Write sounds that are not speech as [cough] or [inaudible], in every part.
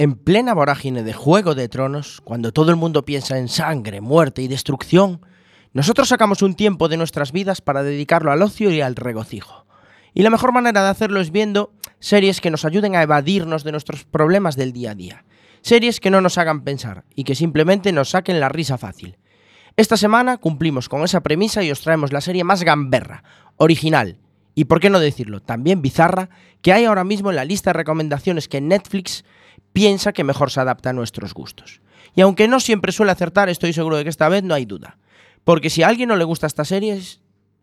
En plena vorágine de Juego de Tronos, cuando todo el mundo piensa en sangre, muerte y destrucción, nosotros sacamos un tiempo de nuestras vidas para dedicarlo al ocio y al regocijo. Y la mejor manera de hacerlo es viendo series que nos ayuden a evadirnos de nuestros problemas del día a día. Series que no nos hagan pensar y que simplemente nos saquen la risa fácil. Esta semana cumplimos con esa premisa y os traemos la serie más gamberra, original y, por qué no decirlo, también bizarra que hay ahora mismo en la lista de recomendaciones que Netflix piensa que mejor se adapta a nuestros gustos. Y aunque no siempre suele acertar, estoy seguro de que esta vez no hay duda. Porque si a alguien no le gusta esta serie,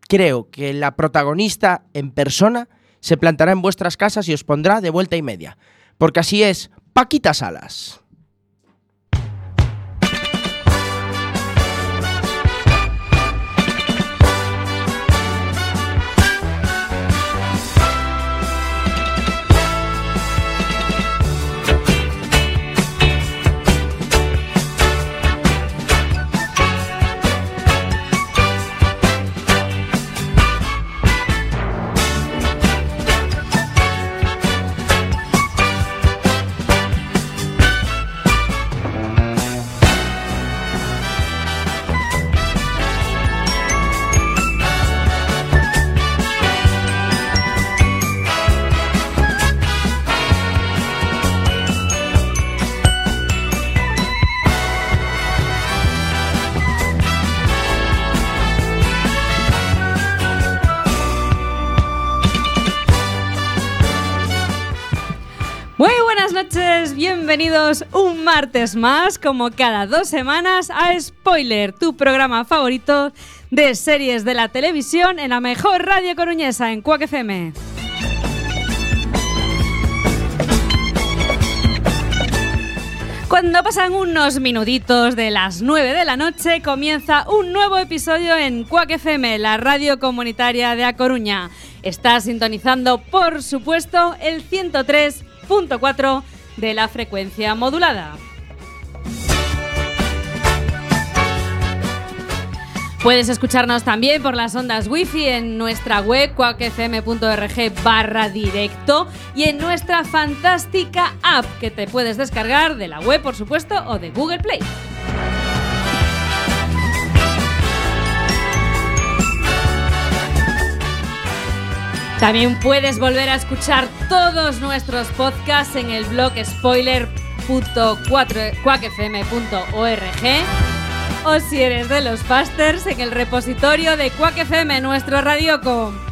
creo que la protagonista en persona se plantará en vuestras casas y os pondrá de vuelta y media. Porque así es, Paquita Salas. Muy buenas noches, bienvenidos un martes más, como cada dos semanas, a Spoiler, tu programa favorito de series de la televisión en la mejor radio coruñesa, en Cuac FM. Cuando pasan unos minutitos de las 9 de la noche, comienza un nuevo episodio en Cuac FM, la radio comunitaria de A Coruña. Está sintonizando, por supuesto, el 103.4 de la frecuencia modulada. Puedes escucharnos también por las ondas wifi en nuestra web cuacfm.org barra directo y en nuestra fantástica app que te puedes descargar de la web, por supuesto, o de Google Play. También puedes volver a escuchar todos nuestros podcasts en el blog spoiler.cuacfm.org o si eres de los fasters en el repositorio de Quack FM, nuestro radiocom.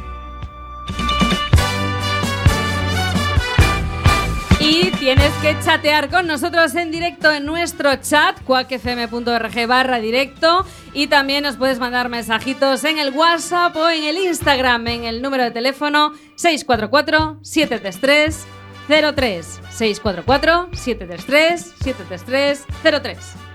Y tienes que chatear con nosotros en directo en nuestro chat, cuacfm.org barra directo. Y también nos puedes mandar mensajitos en el WhatsApp o en el Instagram en el número de teléfono 644-733-03. 644-733-733-03.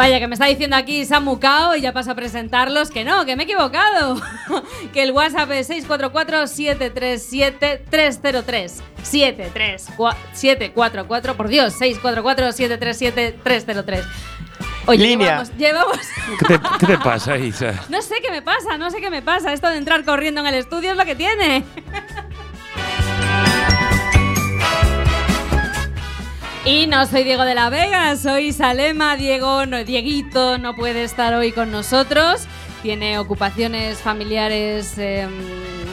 Vaya, que me está diciendo aquí Samu Cao y ya paso a presentarlos. Que no, que me he equivocado. [laughs] que el WhatsApp es 644-737-303. 744, por Dios, 644-737-303. Oye, Línea. llevamos, llevamos ¿Qué te, qué te pasa, Isa? [laughs] no sé qué me pasa, no sé qué me pasa. Esto de entrar corriendo en el estudio es lo que tiene. [laughs] Y no soy Diego de la Vega, soy Salema. Diego, no, Dieguito no puede estar hoy con nosotros. Tiene ocupaciones familiares, eh,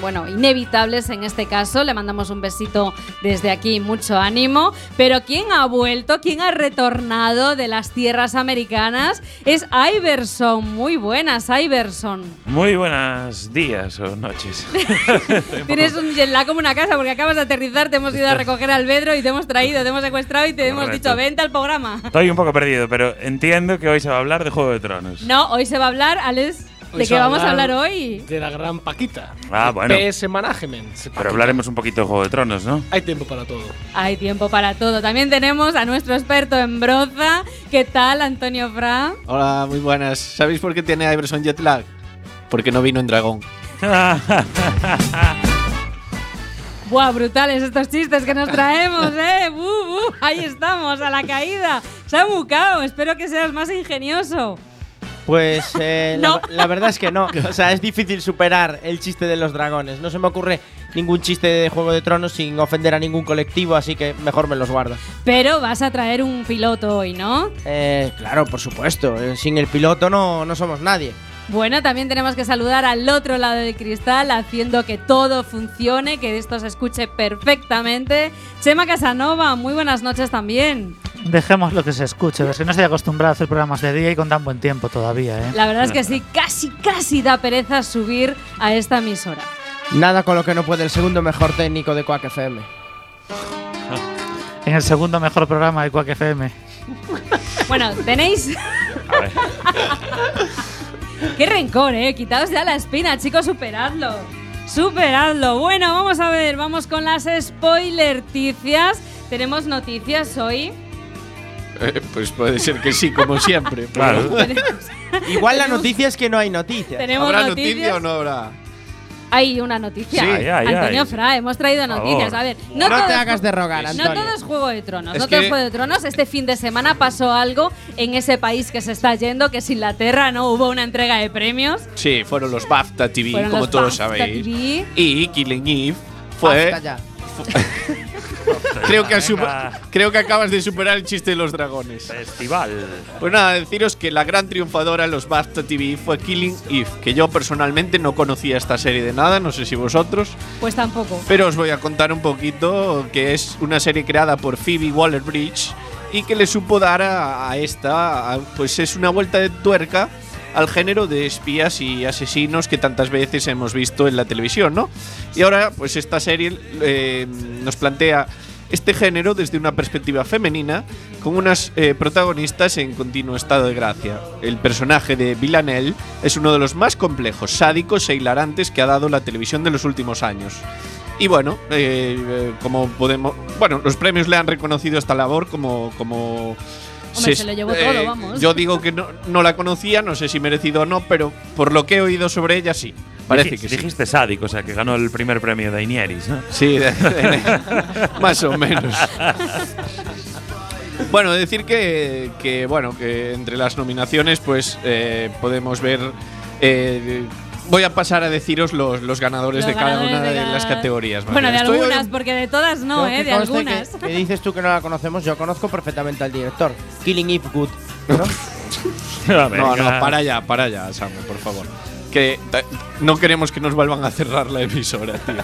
bueno, inevitables en este caso. Le mandamos un besito desde aquí, mucho ánimo. Pero quien ha vuelto, quien ha retornado de las tierras americanas es Iverson. Muy buenas, Iverson. Muy buenos días o noches. [laughs] Tienes un jet lag como una casa porque acabas de aterrizar, te hemos ido a [laughs] recoger al Bedro y te hemos traído, te hemos secuestrado y te hemos dicho, vente al programa. Estoy un poco perdido, pero entiendo que hoy se va a hablar de Juego de Tronos. No, hoy se va a hablar, Alex, Hoy ¿de qué va a vamos a hablar hoy? De la gran Paquita. Ah, bueno. PS Management. Pero hablaremos un poquito de Juego de Tronos, ¿no? Hay tiempo para todo. Hay tiempo para todo. También tenemos a nuestro experto en broza. ¿Qué tal, Antonio Fra? Hola, muy buenas. ¿Sabéis por qué tiene Iverson jet lag? Porque no vino en dragón. [laughs] Buah, brutales estos chistes que nos traemos, ¿eh? Bu, bu. Ahí estamos, a la caída. Se ha bucado. Espero que seas más ingenioso. Pues [laughs] eh, la- No. la, verdad es que no. [laughs] O sea, es difícil superar el chiste de los dragones. No se me ocurre ningún chiste de Juego de Tronos sin ofender a ningún colectivo, así que mejor me los guardo. Pero vas a traer un piloto hoy, ¿no? Eh, claro, por supuesto. eh, sin el piloto no, no somos nadie. Bueno, también tenemos que saludar al otro lado del cristal, haciendo que todo funcione, que esto se escuche perfectamente. Chema Casanova, muy buenas noches también. Dejemos lo que se escuche, es que no estoy acostumbrado a hacer programas de día y con tan buen tiempo todavía, ¿eh? La verdad es que sí, casi, casi da pereza subir a esta emisora. Nada con lo que no puede el segundo mejor técnico de Quack FM. En el segundo mejor programa de Quack FM. Bueno, tenéis. [laughs] A ver. Qué rencor, eh. Quitaos ya la espina, chicos, superadlo. Superadlo. Bueno, vamos a ver, vamos con las spoilerticias. Tenemos noticias hoy. Eh, pues puede ser que sí, como siempre. Claro. [laughs] Igual la noticia es que no hay noticias. tenemos ¿Habrá noticias. noticia o no habrá? Hay una noticia. Sí. Ay, ay, Antonio ay. Fra, hemos traído noticias. A ver, No, no, todo te es- hagas de rogar, No Antonio. todo es Juego de Tronos. Es no todo es Juego de Tronos. Este fin de semana pasó algo en ese país que se está yendo, que es Inglaterra, ¿no? Hubo una entrega de premios. Sí, fueron los BAFTA TV, Fueron como todos BAFTA sabéis. TV. Y Killing Eve fue. Basta ya. Creo que, has Venga. supa- creo que acabas de superar el chiste de los dragones. Festival. Pues nada, deciros que la gran triunfadora en los BAFTA TV fue Killing Eve, que yo personalmente no conocía esta serie de nada, no sé si vosotros, Pues tampoco. pero os voy a contar un poquito que es una serie creada por Phoebe Waller-Bridge y que le supo dar a, a esta, a- pues es una vuelta de tuerca al género de espías y asesinos que tantas veces hemos visto en la televisión, ¿no? Y ahora, pues esta serie eh, nos plantea este género desde una perspectiva femenina, con unas eh, protagonistas en continuo estado de gracia. El personaje de Villanelle es uno de los más complejos, sádicos e hilarantes que ha dado la televisión de los últimos años. Y bueno, eh, como podemos. Bueno, los premios le han reconocido esta labor como. como Hombre, se lo llevó todo, vamos. Yo digo que no, no la conocía, no sé si merecido o no, pero por lo que he oído sobre ella, sí. Parece Dij- que sí. Dijiste sádico, o sea, que ganó el primer premio de Inieris, ¿no? Sí, de- de- [laughs] más o menos. Bueno, decir que, que, bueno que entre las nominaciones pues eh, podemos ver eh, voy a pasar a deciros los, los ganadores Los de cada ganadores una de, cada- las categorías. Bueno, de Estoy hoy- algunas, porque de todas no, ¿eh? De algunas. Que, que dices tú que no la conocemos, yo conozco perfectamente al director. Killing Eve Good. ¿no? [laughs] No, no, para allá, para allá, Sam, por favor. Que ta- no queremos que nos vuelvan a cerrar la emisora, tío. [laughs]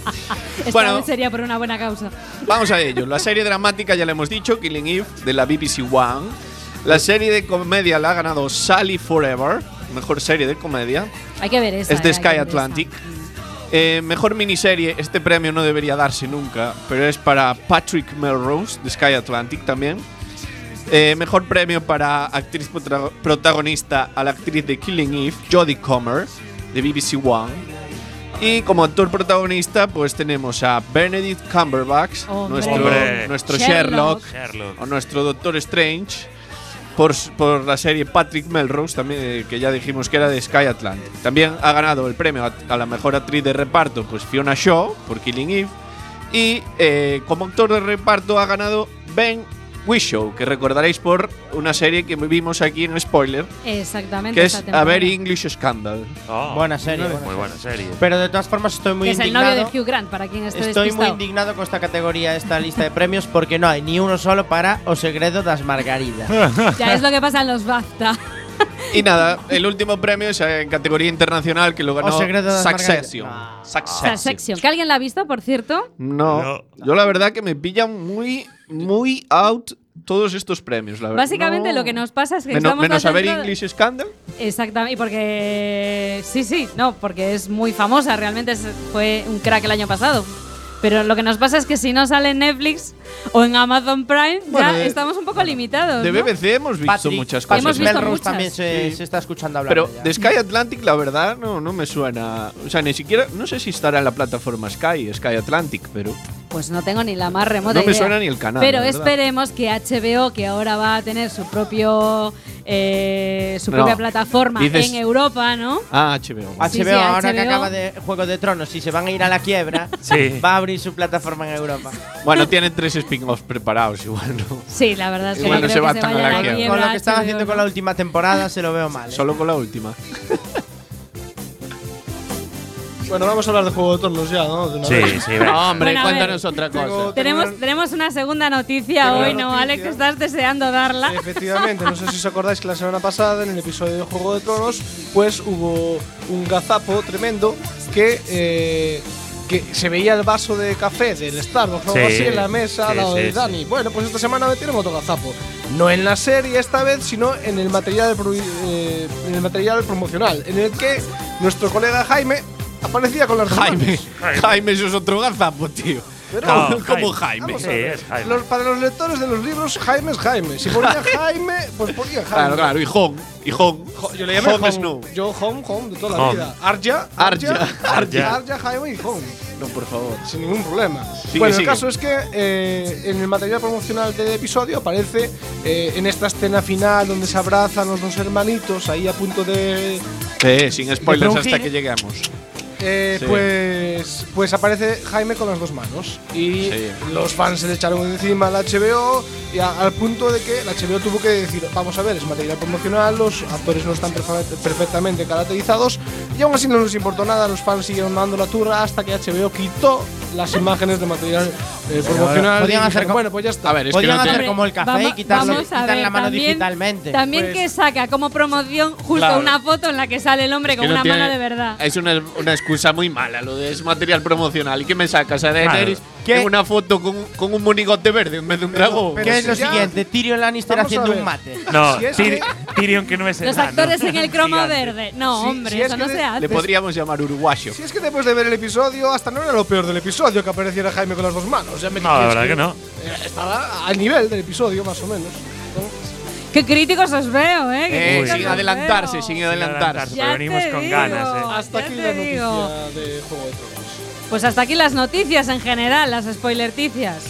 [laughs] Esta bueno. vez sería por una buena causa. Vamos a ello. La serie dramática ya le hemos dicho, Killing Eve, de la BBC One. La serie de comedia la ha ganado Sally Forever, mejor serie de comedia. Hay que ver esa. Es de Sky Atlantic. Eh, mejor miniserie, este premio no debería darse nunca, pero es para Patrick Melrose, de Sky Atlantic también. Eh, mejor premio para actriz protagonista a la actriz de Killing Eve, Jodie Comer, de BBC One. Y como actor protagonista, pues tenemos a Benedict Cumberbatch, Hombre. nuestro, Hombre. nuestro Sherlock. Sherlock, Sherlock. o nuestro Doctor Strange por, por la serie Patrick Melrose, también, eh, que ya dijimos que era de Sky Atlantic. También ha ganado el premio a, la mejor actriz de reparto, pues Fiona Shaw, por Killing Eve. Y eh, como actor de reparto ha ganado Ben Whishaw, que recordaréis por una serie que vimos aquí en Spoiler, Exactamente. que es A. Very English Scandal. Oh, Buena serie. Muy buena serie. Pero de todas formas estoy muy Que es el novio indignado. de Hugh Grant, para quien esté Estoy muy indignado con esta categoría, esta lista de premios, porque no hay ni uno solo para O Segredo das Margaridas. Ya es lo que pasa en los BAFTA. [laughs] Y nada, el último premio es eh, en categoría internacional que lo ganó O Secreto de las Succession. Margaritas. Esta Succession. ¿Que alguien la ha visto, por cierto? No, No. yo la verdad que me pillan muy, muy out todos estos premios, la verdad. Básicamente No. lo que nos pasa es que Menos, estamos menos a ver concentrados- English Scandal. Exactamente, y porque sí, sí, no, porque es muy famosa, realmente fue un crack el año pasado. Pero lo que nos pasa es que si no sale en Netflix o en Amazon Prime, Bueno, ya de- estamos un poco limitados. De ¿no? BBC hemos visto Patrick, muchas cosas. Hemos visto Melrose muchas. también se, Sí. se está escuchando hablar. Pero de Sky Atlantic, la verdad, no, no me suena. O sea, ni siquiera. No sé si estará en la plataforma Sky, Sky Atlantic, pero. Pues no tengo ni la más remota No me idea. suena ni el canal. Pero esperemos que HBO, que ahora va a tener su propio eh, su No. propia plataforma Dices- en Europa, ¿no? Ah, HBO. HBO, Sí, sí, ahora que HBO. acaba de Juego de Tronos y se van a ir a la quiebra, [laughs] Sí. va a abrir su plataforma en Europa. Bueno, tienen tres spin-offs preparados igual, ¿no? Sí, la verdad es que Igual no no creo se se tan a la quiebra. Con lo que están haciendo con ¿no? la última temporada se lo veo mal. ¿eh? Solo con la última. [laughs] Bueno, vamos a hablar de Juego de Tronos ya, ¿no? De una Sí, vez. sí, venga. Hombre, Bueno, a ver. cuéntanos otra cosa. Tengo- Tenemos, tengo tenemos una segunda noticia Tengo hoy, ¿no, noticia. Alex? Que estás deseando darla. Efectivamente, no sé si os acordáis que la semana pasada, en el episodio de Juego de Tronos, pues hubo un gazapo tremendo que, eh, que se veía el vaso de café del Starbucks o Sí, así en la mesa al sí, lado sí, de. Dani. Bueno, pues esta semana metieron otro gazapo. No en la serie esta vez, sino en el material, eh, en el material promocional, en el que nuestro colega Jaime aparecía con las dos Jaime. Jaime. Jaime, eso es otro gazapo, tío. Pero- No, Como Jaime. Jaime. Vamos a Sí, ver. es Jaime. Los- para los lectores de los libros, Jaime es Jaime. Si ponía [laughs] Jaime, pues ponía Jaime. Claro, claro. Hijón. Hijón. Jo- Yo le llamé Home Home, Snow. Yo Home, Home de toda la Home. vida. Arja, Arja, Arja, Arja. Arja, Jaime y Home. No, por favor. Sin ningún problema. Sigue, bueno, sigue. el caso es que eh, en el material promocional del episodio aparece eh, en esta escena final donde se abrazan los dos hermanitos ahí a punto de. Sí, sin spoilers hasta que lleguemos. Eh, Sí. Pues, pues aparece Jaime con las dos manos. Y Sí. los fans se le echaron encima al HBO y a- al punto de que el HBO tuvo que decir, vamos a ver, es material promocional, los actores no están perfe- perfectamente caracterizados y aún así no les importó nada, los fans siguieron dando la turra hasta que HBO quitó las imágenes de material eh, promocional. podían hacer como- bueno, pues ya está. A ver, es que Podrían no hacer como el café y quitarlo, quitar ver, la mano también- digitalmente. También Pues- que saca como promoción justo Claro. una foto en la que sale el hombre con que no una tiene- mano de verdad. Es una, una excusa muy mala lo de es material promocional. ¿Y qué me sacas a Daenerys ¿Qué? en una foto con, con un monigote verde en vez de un dragón? pero ¿Qué es si lo siguiente? Tyrion Lannister Vamos haciendo un mate. No, Si es que- Tyrion que no es Los enano, actores en el cromo gigante. verde. No, Si- hombre, si es eso que no de- se hace. Le podríamos llamar uruguayo. Si es que después de ver el episodio, hasta no era lo peor del episodio que apareciera Jaime con las dos manos. Ya me No, la verdad que no. Eh, Estaba al nivel del episodio, más o menos. Qué críticos os veo, ¿eh? Qué Eh, sin adelantarse, veo. sin Sin adelantarse. Pero venimos con digo. ganas, eh. Hasta aquí la digo. noticia de Juego de Tronos. Pues hasta aquí las noticias en general, las spoilerticias.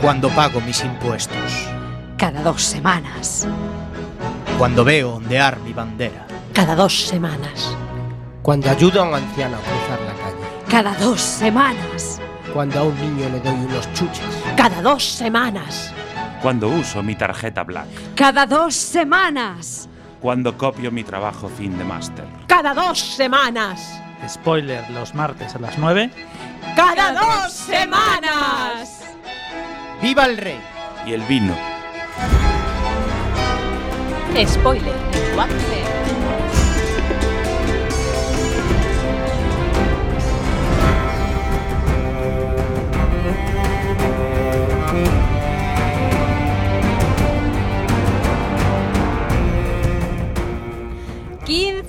Cuando pago mis impuestos. Cada dos semanas. Cuando veo ondear mi bandera. Cada dos semanas. Cuando ayudo a un anciano a cruzar la calle. Cada dos semanas. Cuando a un niño le doy unos chuches. Cada dos semanas. Cuando uso mi tarjeta Black. Cada dos semanas. Cuando copio mi trabajo fin de máster. Cada dos semanas. Spoiler, los martes a las 9. Cada dos semanas. ¡Viva el rey! Y el vino. Spoiler en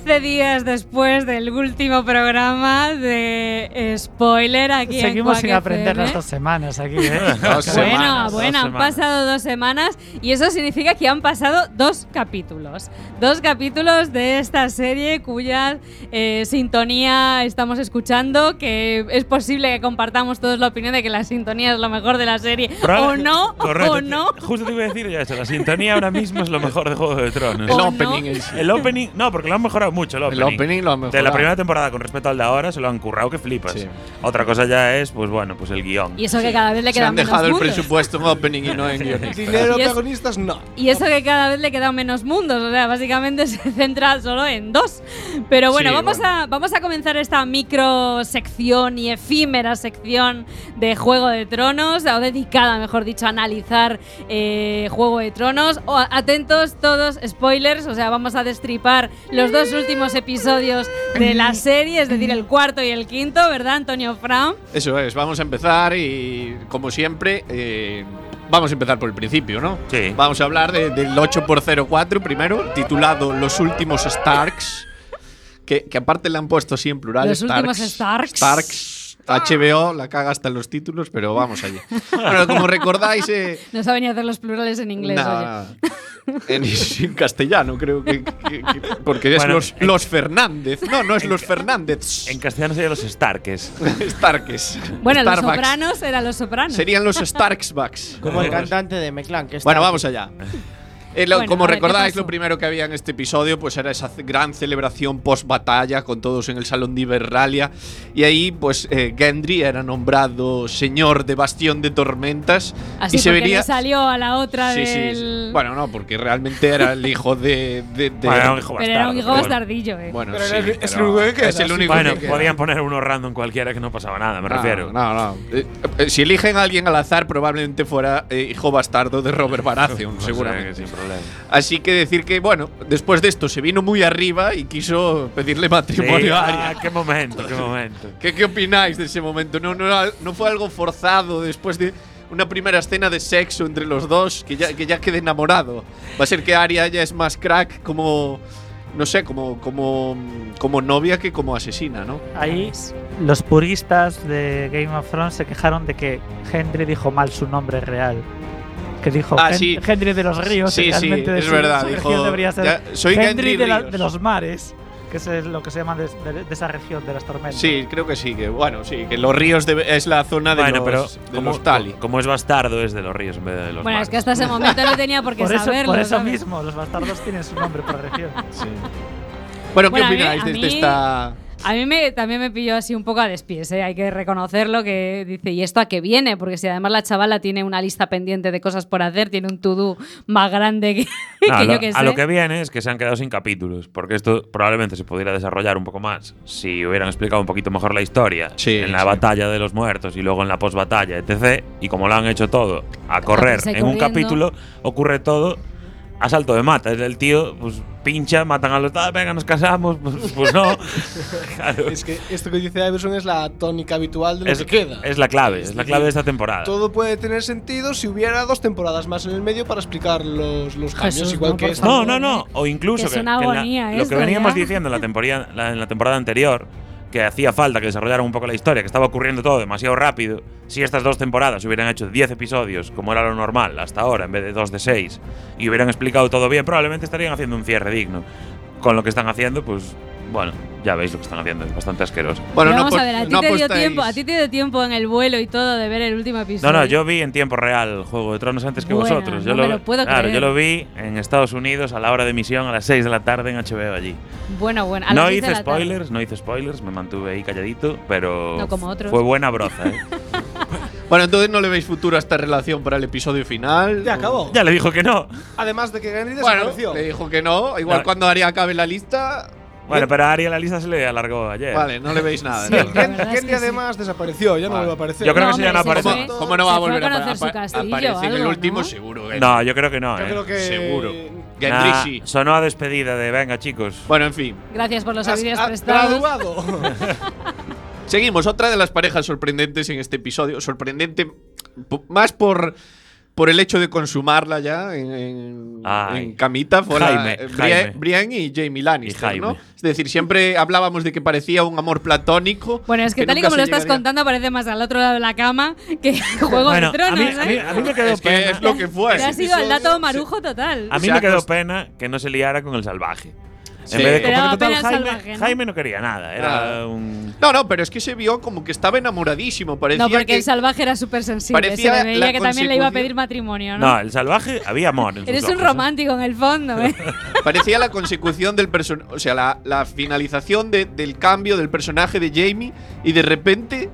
15 días después del último programa de Spoiler aquí Seguimos en sin aprender las dos semanas aquí, ¿eh? [laughs] dos bueno, semanas, bueno, dos han pasado dos semanas y eso significa que han pasado dos capítulos. Dos capítulos de esta serie cuya eh, sintonía estamos escuchando, que es posible que compartamos todos la opinión de que la sintonía es lo mejor de la serie. Probable, o no, correcto, o no. Justo te iba a decir ya eso, la sintonía ahora mismo es lo mejor de Juego de Tronos. El opening. No? El opening, no, porque lo han mejorado mucho. El El opening, opening lo han De la mejorado. primera temporada con respecto al de ahora se lo han currado que flipas. Sí. Otra cosa ya es, pues bueno, pues el guion. Y eso que cada vez le Se quedan han menos dejado el mundos. presupuesto en opening y no en [laughs] guionistas. Dinero, protagonistas, no. Y eso que cada vez le quedan menos mundos, o sea, básicamente [laughs] se centra solo en dos. Pero bueno, Sí, vamos, bueno. A, vamos a comenzar esta micro sección y efímera sección de Juego de Tronos, o dedicada, mejor dicho, a analizar eh, Juego de Tronos. O, atentos todos, spoilers, o sea, vamos a destripar los dos últimos episodios de la serie, es decir, el cuarto y el quinto, ¿verdad, Antonio Fran? Eso es, vamos a empezar y como siempre, eh, vamos a empezar por el principio, ¿no? Sí. Vamos a hablar de- del 8x04 primero, titulado Los últimos Starks, que, que aparte le han puesto así en plural. Los últimos Starks. Starks. HBO la caga hasta en los títulos, pero vamos allá. bueno, como recordáis, eh, No saben ni hacer los plurales en inglés, Nada, oye. nada. [laughs] En, en castellano, creo que. que- que- porque es Bueno, los, en- los Fernández. No, no es los Fernández. En castellano serían los Starkes. [laughs] Starks. Bueno, los Starbucks. sopranos eran los sopranos. Serían los Starksbacks. Como el cantante de Meclán, que Bueno, vamos allá. Eh, lo- Bueno, como a ver, ¿qué recordáis, lo primero que había en este episodio pues era esa gran celebración post batalla con todos en el salón de Iberralia y ahí pues eh, Gendry era nombrado señor de Bastión de Tormentas Así y se le salió a la otra Sí, sí, del. sí. Bueno, no, porque realmente era el hijo de, de- de- Bueno, era un hijo pero era un bastardo, hijo bastardillo, eh. Bueno, Pero sí, el- es pero el único que es el sí. único Bueno, que podían poner uno random cualquiera que no pasaba nada, me No, refiero. No, no. Eh, eh, si eligen a alguien al azar, probablemente fuera eh, hijo bastardo de Robert Baratheon, [laughs] seguramente. Problema. Así que decir que, bueno, después de esto se vino muy arriba y quiso pedirle Sí, matrimonio a ah, Arya. qué momento, qué momento. ¿Qué, qué opináis de ese momento? ¿No, no, no fue algo forzado después de una primera escena de sexo entre los dos que ya, que ya quede enamorado? Va a ser que Arya ya es más crack como. No sé, como, como, como novia que como asesina, ¿no? Ahí los puristas de Game of Thrones se quejaron de que Henry dijo mal su nombre real. Que dijo Ah, Hen- sí. Henry de los Ríos. Sí, sí, realmente de es su- verdad, su dijo, debería ser ya, soy Henry de, la- de los mares, que es lo que se llama de, de- de esa región de las tormentas. Sí, creo que sí, que bueno, sí, que los ríos de- es la zona de Bueno, los, pero de como, los Tali. como es bastardo, es de los ríos en vez de los Bueno, es mares. que hasta ese [laughs] momento no tenía por qué Por eso, saberlo. por eso ¿sabes? mismo, los bastardos tienen su nombre por región. Bueno, ¿qué Bueno, mí- opináis a de mí- esta A mí me, también me pilló así un poco a despies, ¿eh? hay que reconocerlo, que dice, ¿y esto a qué viene? Porque si además la chavala tiene una lista pendiente de cosas por hacer, tiene un to-do más grande que, [laughs] No, que lo- yo que sé. a lo que viene es que se han quedado sin capítulos, porque esto probablemente se pudiera desarrollar un poco más si hubieran explicado un poquito mejor la historia Sí, en la sí. batalla de los muertos y luego en la postbatalla, etc. Y como lo han hecho todo a correr en un capítulo, ocurre todo a salto de mata. Es el tío, pues pincha, matan a los. "Ah, venga, nos casamos. Pues, pues no. [laughs] Claro. Es que esto que dice Iverson es la tónica habitual de lo Es, que queda. es la clave, es la clave de esta temporada. Todo puede tener sentido si hubiera dos temporadas más en el medio para explicar los, los cambios, Jesús, igual no, que esta. No, no, no. O incluso Que es que, una que en la- agonía lo que esto veníamos ya. diciendo en la, temporada, la- en la temporada anterior, que hacía falta que desarrollaran un poco la historia, que estaba ocurriendo todo demasiado rápido. Si estas dos temporadas hubieran hecho 10 episodios, como era lo normal hasta ahora, en vez de 2 de 6, y hubieran explicado todo bien, probablemente estarían haciendo un cierre digno. Con lo que están haciendo, pues bueno, ya veis lo que están haciendo, es bastante asqueroso. Bueno, Pero no, vamos a ver, a ti no te dio tiempo, a ti te dio tiempo en el vuelo y todo de ver el último episodio. No, no, yo vi en tiempo real Juego de Tronos antes que vosotros. Yo no me lo puedo claro, creer. yo lo vi en Estados Unidos a la hora de emisión a las 6 de la tarde en HBO allí. Bueno, bueno. a las No de hice tarde. spoilers, no hice spoilers, me mantuve ahí calladito, pero No como otros. fue buena broza, ¿eh? [laughs] Bueno, entonces no le veis futuro a esta relación para el episodio final. Ya ¿O- acabó. ya le dijo que no. Además de que Gendry Bueno, desapareció. le dijo que no. Igual No. cuando Aria acabe la lista. Bueno, pero a Ari la lista se le alargó ayer. Vale, no le veis [laughs] nada. Sí, además desapareció, ya no vuelve a aparecer. Yo creo No, que ese ya no aparece. ¿Cómo no va a volver a conocer su apa- castillo aparece o en el último? ¿no? Seguro. Gendry. No, yo creo que no, Yo ¿eh? creo que Seguro. Nah, Gendry sí. sonó a despedida de venga, chicos. Bueno, en fin. Gracias por los has prestados. graduado. [laughs] Seguimos, otra de las parejas sorprendentes en este episodio. Sorprendente más por, por el hecho de consumarla ya en, en- camita. Fue la- Jaime, eh, Jaime. Bri- Brienne y Jamie Lannister, Y Jaime. ¿no? Es decir, siempre hablábamos de que parecía un amor platónico. Bueno, es que, tal y como lo estás llegaría- contando, parece más al otro lado de la cama que [laughs] Juego Bueno, de Tronos, a mí, a mí- ¿eh? a mí me quedó Es que pena. es lo que fue. Te ha sido el dato marujo total. A mí me quedó pena que no se liara con el salvaje. Sí. En vez de daba total, Jaime, salvaje, ¿no? Jaime no quería nada, era Ah. un No, no, pero es que se vio como que estaba enamoradísimo. Parecía No, porque que el salvaje era súper sensible. Se parecía le veía que también le iba a pedir matrimonio, ¿no? No, el salvaje había amor en sus Eres un ojos, ¿eh? romántico en el fondo, ¿eh? [laughs] parecía la consecución del personaje. O sea, la, la finalización de- del cambio del personaje de Jamie. Y de repente.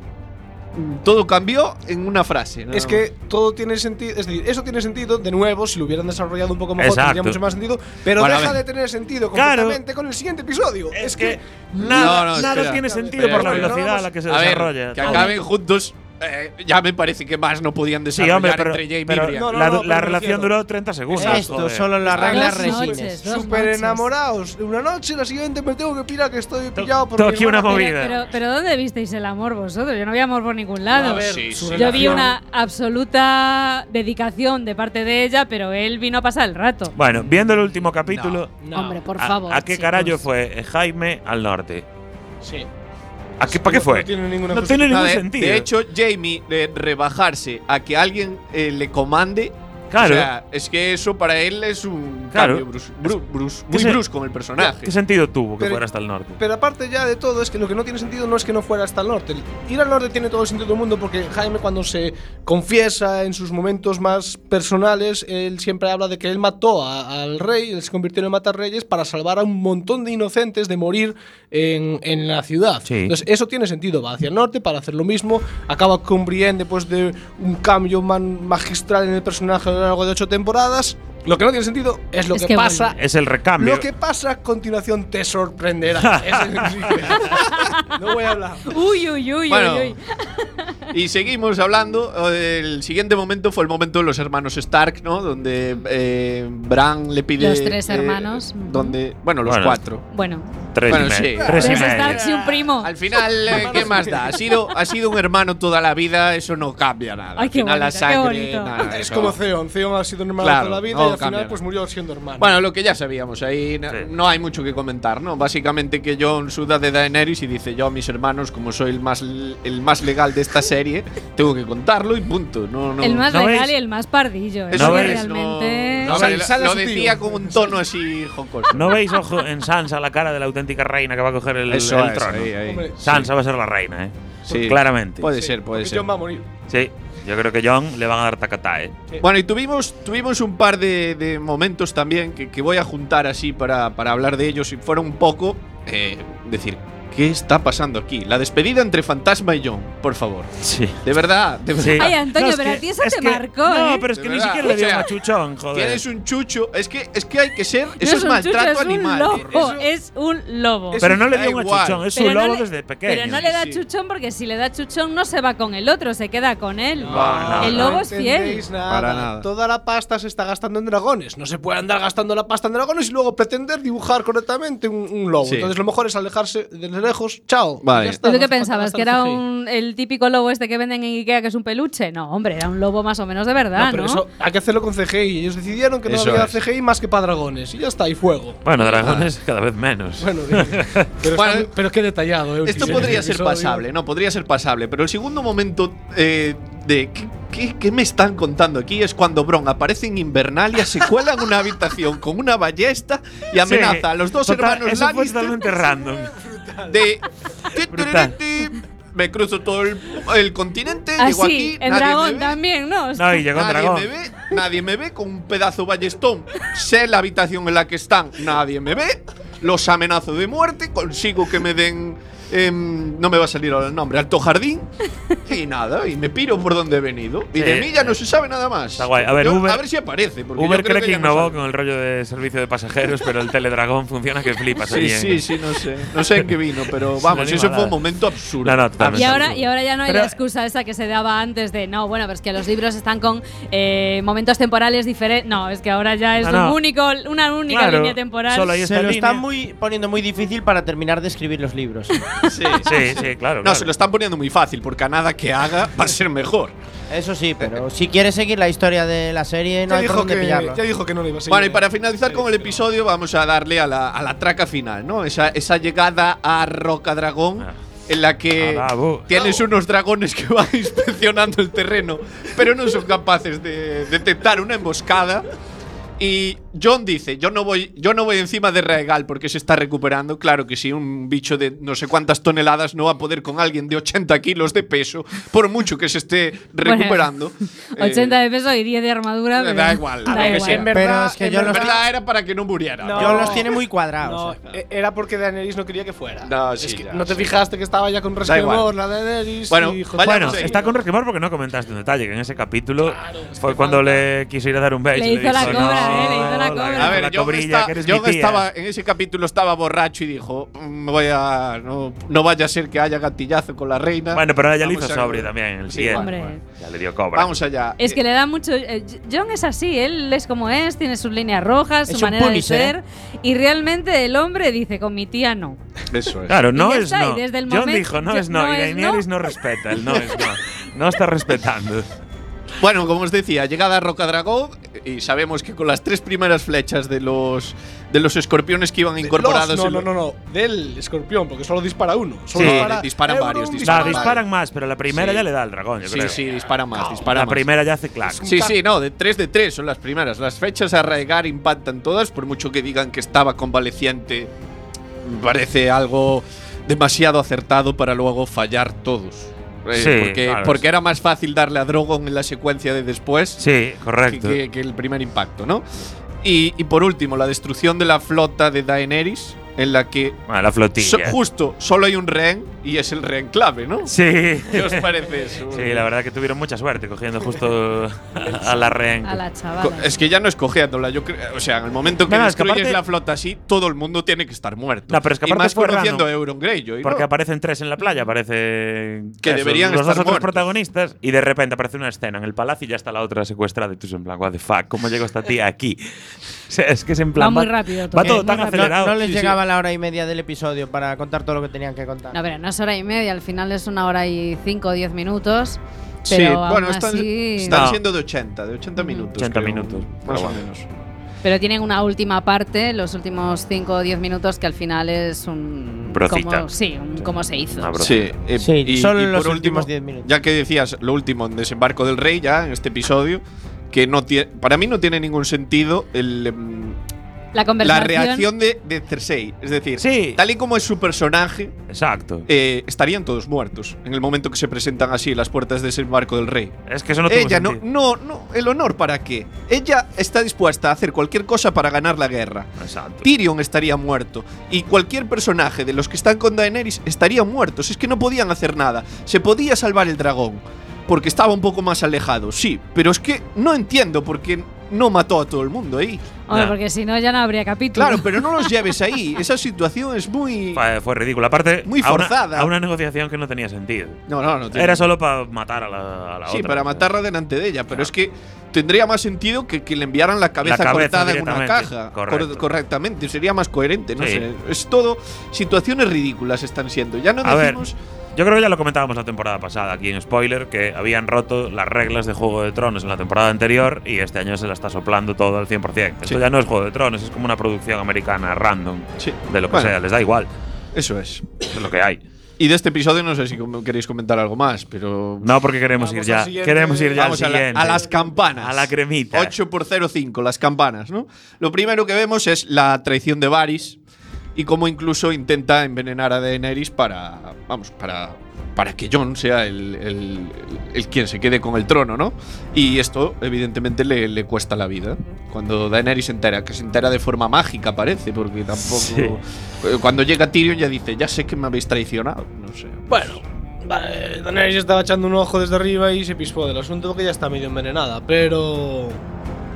Todo cambió en una frase. nada Es que todo tiene sentido. Es decir, eso tiene sentido, de nuevo, si lo hubieran desarrollado un poco mejor, Exacto. tendría mucho más sentido. Pero Bueno, deja de tener sentido Claro. completamente con el siguiente episodio. Es que nada, No, no, nada tiene Espera, sentido por la velocidad a la que se A ver, desarrolla. que acaben juntos. Eh, ya me parece que más no podían Sí, desarrollar hombre, pero, entre pero y Brienne. No, no, la, no, la pero relación duró 30 segundos. Esto joder. solo las reglas resines. noches. enamorados. Una noche, la siguiente me tengo que pirar que estoy pillado por aquí una movida. Pero, pero, pero ¿dónde visteis el amor vosotros? Yo no vi amor por ningún lado. A ver, Sí, sí. Yo vi una absoluta dedicación de parte de ella, pero él vino a pasar el rato. Bueno, viendo el último capítulo, No. Hombre, por ¿a- favor. ¿a, qué chicos. carajo fue Jaime al norte? Sí. ¿A qué, ¿Para qué fue? No tiene ninguna No tiene No, ningún de, sentido. de hecho, Jamie, de rebajarse a que alguien eh, le comande, Claro. O sea, es que eso para él es un Claro. cambio brus- bru- brus- ¿Qué muy se- brusco en el personaje. ¿Qué sentido tuvo que Pero- fuera hasta el norte? Pero aparte ya de todo, es que lo que no tiene sentido no es que no fuera hasta el norte. Ir al norte tiene todo el sentido del mundo porque Jaime cuando se confiesa en sus momentos más personales, él siempre habla de que él mató a- al rey, él se convirtió en el matarreyes para salvar a un montón de inocentes de morir en, en la ciudad. Sí. Entonces eso tiene sentido, va hacia el norte para hacer lo mismo, acaba con Brienne después de un cambio man- magistral en el personaje a lo largo de ocho temporadas. Lo que no tiene sentido es lo Es que, que pasa. Es el recambio. lo que pasa a continuación te sorprenderá. [laughs] No voy a hablar. Uy, uy, uy, Bueno, uy, uy. Y seguimos hablando. El siguiente momento fue el momento de los hermanos Stark, ¿no? Donde eh, Bran le pide. Los tres eh, hermanos. donde, bueno, los Bueno. cuatro. Bueno, Tres Bueno, sí. Tres y. Starks y un primo. Al final, eh, ¿qué más da? Ha sido, ha sido un hermano toda la vida, eso no cambia nada. Ay, al final la bonito, qué sangre. nada, Es como Theon. Theon ha sido un hermano Claro, toda la vida no al cambia final pues murió siendo hermano. Bueno, lo que ya sabíamos, ahí Sí. no hay mucho que comentar, ¿no? Básicamente que Jon suda de Daenerys y dice, yo a mis hermanos, como soy el más, el más legal de esta serie, tengo que contarlo y punto. No, no. el más ¿No legal y el más pardillo. Eso Eso veis, realmente. No, O sea, lo- sale lo su tío. decía con un tono así jocoso. ¿No veis, ojo, en Sansa la cara de la auténtica reina que va a coger el, Eso el es, trono? ahí, ahí. Hombre, Sansa va a ser la reina, ¿eh? Sí. Claramente. Puede Sí, ser, puede porque ser. Jon va a morir. Sí, yo creo que John le van a dar tacatá, ¿eh? Bueno, y tuvimos, tuvimos un par de, de momentos también que, que voy a juntar así para, para hablar de ellos y fueron un poco, eh, decir, ¿qué está pasando aquí? La despedida entre Fantasma y John, por favor. Sí. De verdad, de verdad. Sí. Ay, Antonio, pero que- a ti eso es te que- marcó, No, ¿eh? pero es que ni siquiera le o dio sea, machuchón, joder. Tienes un chucho. Es que, es que hay que ser. No Eso es maltrato chucho, es animal. Un lobo, Eso- es un lobo. Pero no le Da dio un igual. machuchón, es Pero un no lobo le- desde pequeño. Pero no le da Sí, sí. chuchón porque si le da chuchón no se va con el otro, se queda con él. no, el no. lobo es fiel. nada. Para nada. Toda la pasta se está gastando en dragones. No se puede andar gastando la pasta en dragones y luego pretender dibujar correctamente un, un lobo. Entonces lo mejor es alejarse de lejos. Chao. Vale. Está, ¿Tú no qué pensabas? ¿Que era un, el típico lobo este que venden en Ikea que es un peluche? No, hombre, era un lobo más o menos de verdad, No, ¿no? pero eso hay que hacerlo con CGI. Ellos decidieron que no Eso había es. CGI más que para dragones. Y ya está, y fuego. Bueno, dragones cada vez menos. Bueno, [laughs] pero, Bueno, pero qué detallado, eh, Esto el podría [laughs] ser episodio. pasable, no, podría ser pasable. Pero el segundo momento eh, de ¿qué, qué, qué me están contando aquí? Es cuando Bron aparece en Invernalia, se cuela en una habitación con una ballesta y amenaza Sí, a los dos total, hermanos Eso fue Lannister totalmente random. [laughs] de [laughs] me cruzo todo el, el continente, Ah, llego aquí, en nadie dragón me ve, también, ¿no? No, y llegó nadie dragón. me ve, nadie me ve con un pedazo ballestón. Sé la habitación en la que están, nadie me ve. Los amenazo de muerte, consigo que me den em, no me va a salir ahora el nombre, Alto Jardín. y nada, y me piro por donde he venido. Y Sí. de mí ya no se sabe nada más. Está guay. A ver, Yo- Uber- a ver si aparece. Porque Uber yo creo cree que no innovó con el rollo de servicio de pasajeros, pero el teledragón funciona que flipas Sí, allí sí, en- sí, no sé. No sé en qué vino, pero [laughs] vamos, eso fue un momento absurdo. No, no, totalmente. Y ahora, y ahora ya no hay Pero- la excusa esa que se daba antes de no, bueno, pero es que los libros están con eh, momentos temporales diferentes. No, es que ahora ya es No, no. un único, una única Claro, línea temporal. solo Se lo línea. están muy, poniendo muy difícil para terminar de escribir los libros. Sí. [laughs] Sí, sí, claro. No, claro. se lo están poniendo muy fácil, porque a nada que haga va a ser mejor. Eso sí, pero si quieres seguir la historia de la serie, no Ya hay por dijo, dónde que, pillarlo. ya dijo que no lo iba a seguir. Bueno, y para finalizar con el episodio, vamos a darle a la, a la traca final, ¿no? Esa, esa llegada a Roca Dragón. Ah. En la que bravo. tienes unos dragones que van [laughs] inspeccionando el terreno, pero no son capaces de detectar una emboscada. Y John dice, yo no voy, yo no voy encima de Raegal porque se está recuperando. Claro que sí, un bicho de no sé cuántas toneladas no va a poder con alguien de 80 kilos de peso, por mucho que se esté Bueno, recuperando. [laughs] 80 Eh, de peso y 10 de armadura. da pero- igual, Da a ver, igual. sí, en Pero verdad- es que en yo los, verdad era para que no muriera. No. yo los tiene muy cuadrados. No, e- era porque Daenerys no quería que fuera. No, Es sí, que ya, no te sí. fijaste que estaba ya con igual. resquemor la Daenerys. Bueno, y Bueno, sí. está con resquemor porque no comentaste un detalle, que en ese capítulo fue cuando le quiso ir a dar un beso. Le hizo la cobra, "No, eh, le hizo la cobra". A ver, la yo, cobrilla, está- que eres yo mi tía". estaba en ese capítulo estaba borracho y dijo, "Mm, me voy a no, no vaya a ser que haya gatillazo con la reina. Bueno, pero ella le Vamos hizo sobrio también en el Sí, siguiente. Hombre. bueno, ya le dio cobra. Vamos allá. Es que le da mucho. eh, John es así, él es como es, tiene sus líneas rojas, Es su manera de ser. Y realmente el hombre dice: Con mi tía no. Eso es. Claro, no es no. desde el John dijo no es no, no y Daenerys no. no respeta, el no es no. No está respetando. [laughs] Bueno, como os decía, llegada a Roca Dragón y sabemos que con las tres primeras flechas de los de los escorpiones que iban incorporados Los- no, no, no, no. Del escorpión, porque solo dispara uno. Solo Sí, dispara disparan Euron, varios, No, disparan disparan más, pero la primera Sí. ya le da al dragón, yo Sí, creo. sí, dispara más, dispara la más. primera ya hace clac. Sí, sí, no, de 3 de 3 son las primeras. Las fechas a arraigar impactan todas, por mucho que digan que estaba convaleciente. Parece algo demasiado acertado para luego fallar todos. Eh, Sí, porque, claro. porque era más fácil darle a Drogon en la secuencia de después Sí, que, correcto. que- que el primer impacto, ¿no? Y, y por último, la destrucción de la flota de Daenerys, en la que Bueno, la flotilla. so- justo solo hay un rehén y es el rehén clave, ¿no? Sí. ¿Qué os parece eso? Sí, la verdad que tuvieron mucha suerte cogiendo justo a, a la rehén. A la Co- chavala. Es que ya no es cogiéndola, yo o sea, en el momento que No, destruyes la flota así, todo el mundo tiene que estar muerto. No, pero es que y más fue conociendo a. Euron Greyjoy, ¿no? Porque aparecen tres en la playa, aparece Que deberían los estar dos otros protagonistas y de repente aparece una escena en el palacio y ya está la otra secuestrada y tú en plan, what the fuck, ¿cómo llegó esta tía aquí? Sea, [laughs] es que es en plan Va muy rápido todo. Va todo tan rápido. No, acelerado. no les Sí, sí. llegaba la hora y media del episodio para contar todo lo que tenían que contar. No, pero no es hora y media, al final es una hora y cinco o diez minutos. Sí, Pero bueno, aún están, así- están No. siendo de 80, de 80 minutos. 80 creo, minutos, Más o bueno. menos. Pero tienen una última parte, los últimos 5 o 10 minutos, que al final es un. Brocita. Cómo, sí, un cómo se hizo. Sí, eh, Sí, y, solo y en los por últimos último, 10 minutos. Ya que decías lo último en Desembarco del Rey, ya en este episodio, que no tiene, para mí no tiene ningún sentido el, em, La la conversación. reacción de, de Cersei. Es decir, Sí. tal y como es su personaje, Exacto. eh, estarían todos muertos en el momento que se presentan así en las puertas de Desembarco del Rey. Es que eso no Ella no, sentido. no, no, el honor para qué. Ella está dispuesta a hacer cualquier cosa para ganar la guerra. Exacto. Tyrion estaría muerto y cualquier personaje de los que están con Daenerys estaría muerto. Si es que no podían hacer nada. Se podía salvar el dragón porque estaba un poco más alejado, sí, pero es que no entiendo por qué no mató a todo el mundo ahí. Hombre, Nah. porque si no ya no habría capítulo. Claro, pero no los [laughs] lleves ahí. Esa situación es muy Fue, fue ridículo. Aparte, Muy a una- forzada. A una, negociación que no tenía sentido. No, no, no. tiene- Era solo para matar a la, a la Sí, otra. para matarla delante de ella, pero es que tendría más sentido que, que le enviaran la cabeza, cabeza cortada en una caja. correcto. Correctamente, sería más coherente, no Sí. sé. Es todo situaciones ridículas están siendo. Ya no A ver, decimos yo creo que ya lo comentábamos la temporada pasada aquí en Spoiler, que habían roto las reglas de Juego de Tronos en la temporada anterior y este año se la está soplando todo al 100%. Esto Sí. ya no es Juego de Tronos, es como una producción americana random, Sí. de lo que Bueno. sea, les da igual, eso es. es lo que hay. Y de este episodio no sé si queréis comentar algo más, pero No, porque queremos Vamos ir ya. al siguiente. Queremos ir ya Vamos al a, la- siguiente. a las campanas. A la cremita. 8 por 0,5, las campanas, ¿no? Lo primero que vemos es la traición de Varys y cómo incluso intenta envenenar a Daenerys para, vamos, para, para que Jon sea el, el- el quien se quede con el trono, ¿no? Y esto, evidentemente, le, le cuesta la vida. Cuando Daenerys se entera, que se entera de forma mágica, parece, porque tampoco. Sí. Eh, Cuando llega Tyrion ya dice, ya sé que me habéis traicionado. No sé. Bueno, vale, Daenerys estaba echando un ojo desde arriba y se pispó del asunto porque ya está medio envenenada. Pero.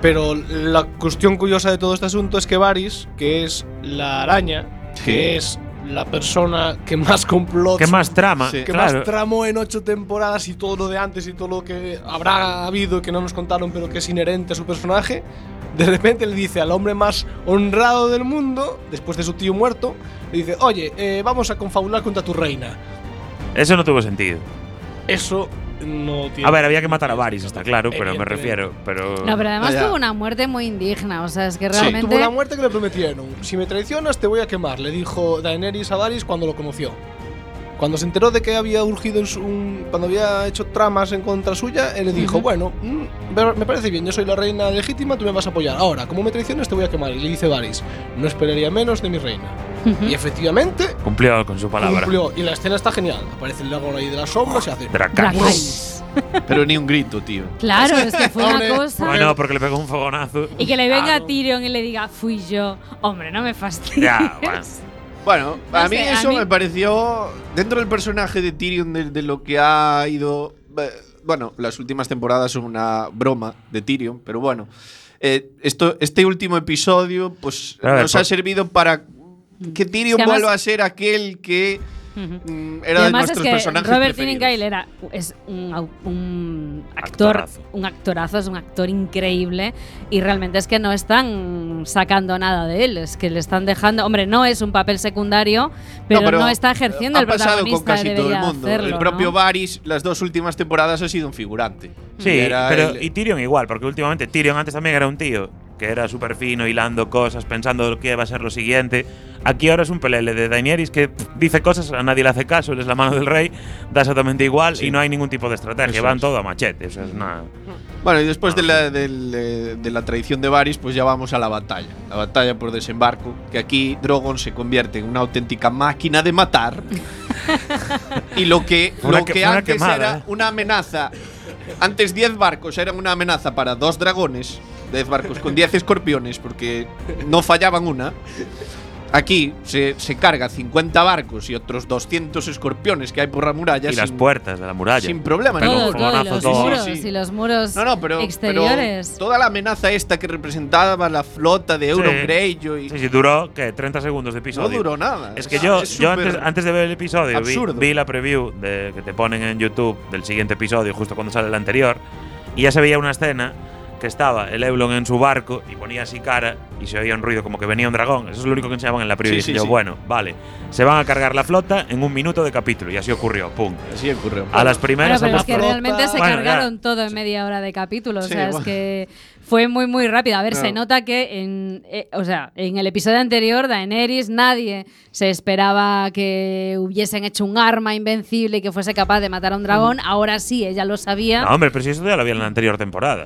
Pero la cuestión curiosa de todo este asunto es que Varys, que es la araña, que es la persona que más complot. ¿Qué más trama? Sí. que claro. más tramó en ocho temporadas y todo lo de antes y todo lo que habrá habido y que no nos contaron, pero que es inherente a su personaje. De repente le dice al hombre más honrado del mundo, después de su tío muerto, le dice: Oye, eh, vamos a confabular contra tu reina. Eso no tuvo sentido. Eso no tiene. A ver, había que matar a Varys, está claro, pero me refiero. Pero. No, pero además ya. tuvo una muerte muy indigna. O sea, es que Sí. realmente. Tuvo una muerte que le prometieron. Si me traicionas, te voy a quemar, le dijo Daenerys a Varys cuando lo conoció. Cuando se enteró de que había urgido en su, un- cuando había hecho tramas en contra suya, él le dijo, Ujú. bueno, mm, me- parece bien, yo soy la reina legítima, tú me vas a apoyar. Ahora, como me traiciones, te voy a quemar. Y le dice Varys, no esperaría menos de mi reina. Ujú. Y efectivamente, Cumplió con su palabra. cumplió. Y la escena está genial. Aparece el dragón ahí de las sombras y hace... Dracarys. Pero ni un grito, tío. Claro, es que fue una cosa. Bueno, porque le pegó un fogonazo. Y que le venga Claro. Tyrion y le diga, fui yo. Hombre, no me fastidies. Ya, bueno. Bueno, No a mí sé, a eso mí- me pareció dentro del personaje de Tyrion de, de lo que ha ido. eh, Bueno, las últimas temporadas son una broma de Tyrion, pero bueno, eh, esto, este último episodio, pues ver, nos por- ha servido para que Tyrion Es que además- vuelva a ser aquel que Mm, Y era de además es nuestros que personajes Robert preferidos. Nightingale era es un, actor, Actorazo. un actorazo, es un actor increíble y realmente es que no están sacando nada de él, es que le están dejando, hombre, no es un papel secundario, pero no, está ejerciendo ha el pasado protagonista con casi que todo el mundo. hacerlo, el propio ¿no? Varys, las dos últimas temporadas ha sido un figurante. Sí, Y era pero el- y Tyrion igual, porque últimamente Tyrion antes también era un tío que era súper fino, hilando cosas, pensando lo que va a ser lo siguiente. Aquí ahora es un pelele de Daenerys que pff, dice cosas, a nadie le hace caso, él es la mano del rey, da exactamente igual Sí. y no hay ningún tipo de estrategia, Eso van es. todo a machete. O sea, es una. Bueno, y después de la, del, eh, de la traición de Varys, pues ya vamos a la batalla. La batalla por desembarco, que aquí Drogon se convierte en una auténtica máquina de matar. [laughs] y lo que, lo que- antes quemada, era ¿eh? una amenaza. Antes 10 barcos eran una amenaza para dos dragones. 10 barcos con 10 escorpiones, porque no fallaban una. Aquí se, se carga 50 barcos y otros 200 escorpiones que hay por la muralla y las sin, puertas de la muralla. sin problema. Un Todo, los todo. muros Sí, sí. y los muros No, no, pero, exteriores. pero toda la amenaza esta que representaba la flota de Euron Sí. Greyjoy Sí, sí, duró ¿qué? 30 segundos de no episodio. duró nada. Es que yo, Es yo antes, antes de ver el episodio vi, vi la preview de, que te ponen en YouTube del siguiente episodio, justo cuando sale el anterior, y ya se veía una escena que estaba el Eulon en su barco y ponía así cara y se oía un ruido como que venía un dragón. Eso es lo único que enseñaban en la preview. Sí, y sí, yo, sí. bueno, vale, se van a cargar la flota en un minuto de capítulo y así ocurrió, pum. Así ocurrió. A las Bueno, primeras pero a es que flota- realmente se Bueno, cargaron ya. todo en media hora de capítulo. Sí, o sea, es bueno. que fue muy, muy rápido. A ver, No. se nota que en, eh, o sea, en el episodio anterior, Daenerys, nadie se esperaba que hubiesen hecho un arma invencible y que fuese capaz de matar a un dragón. Ahora sí, ella lo sabía. No, hombre, pero si eso ya lo había en la anterior temporada.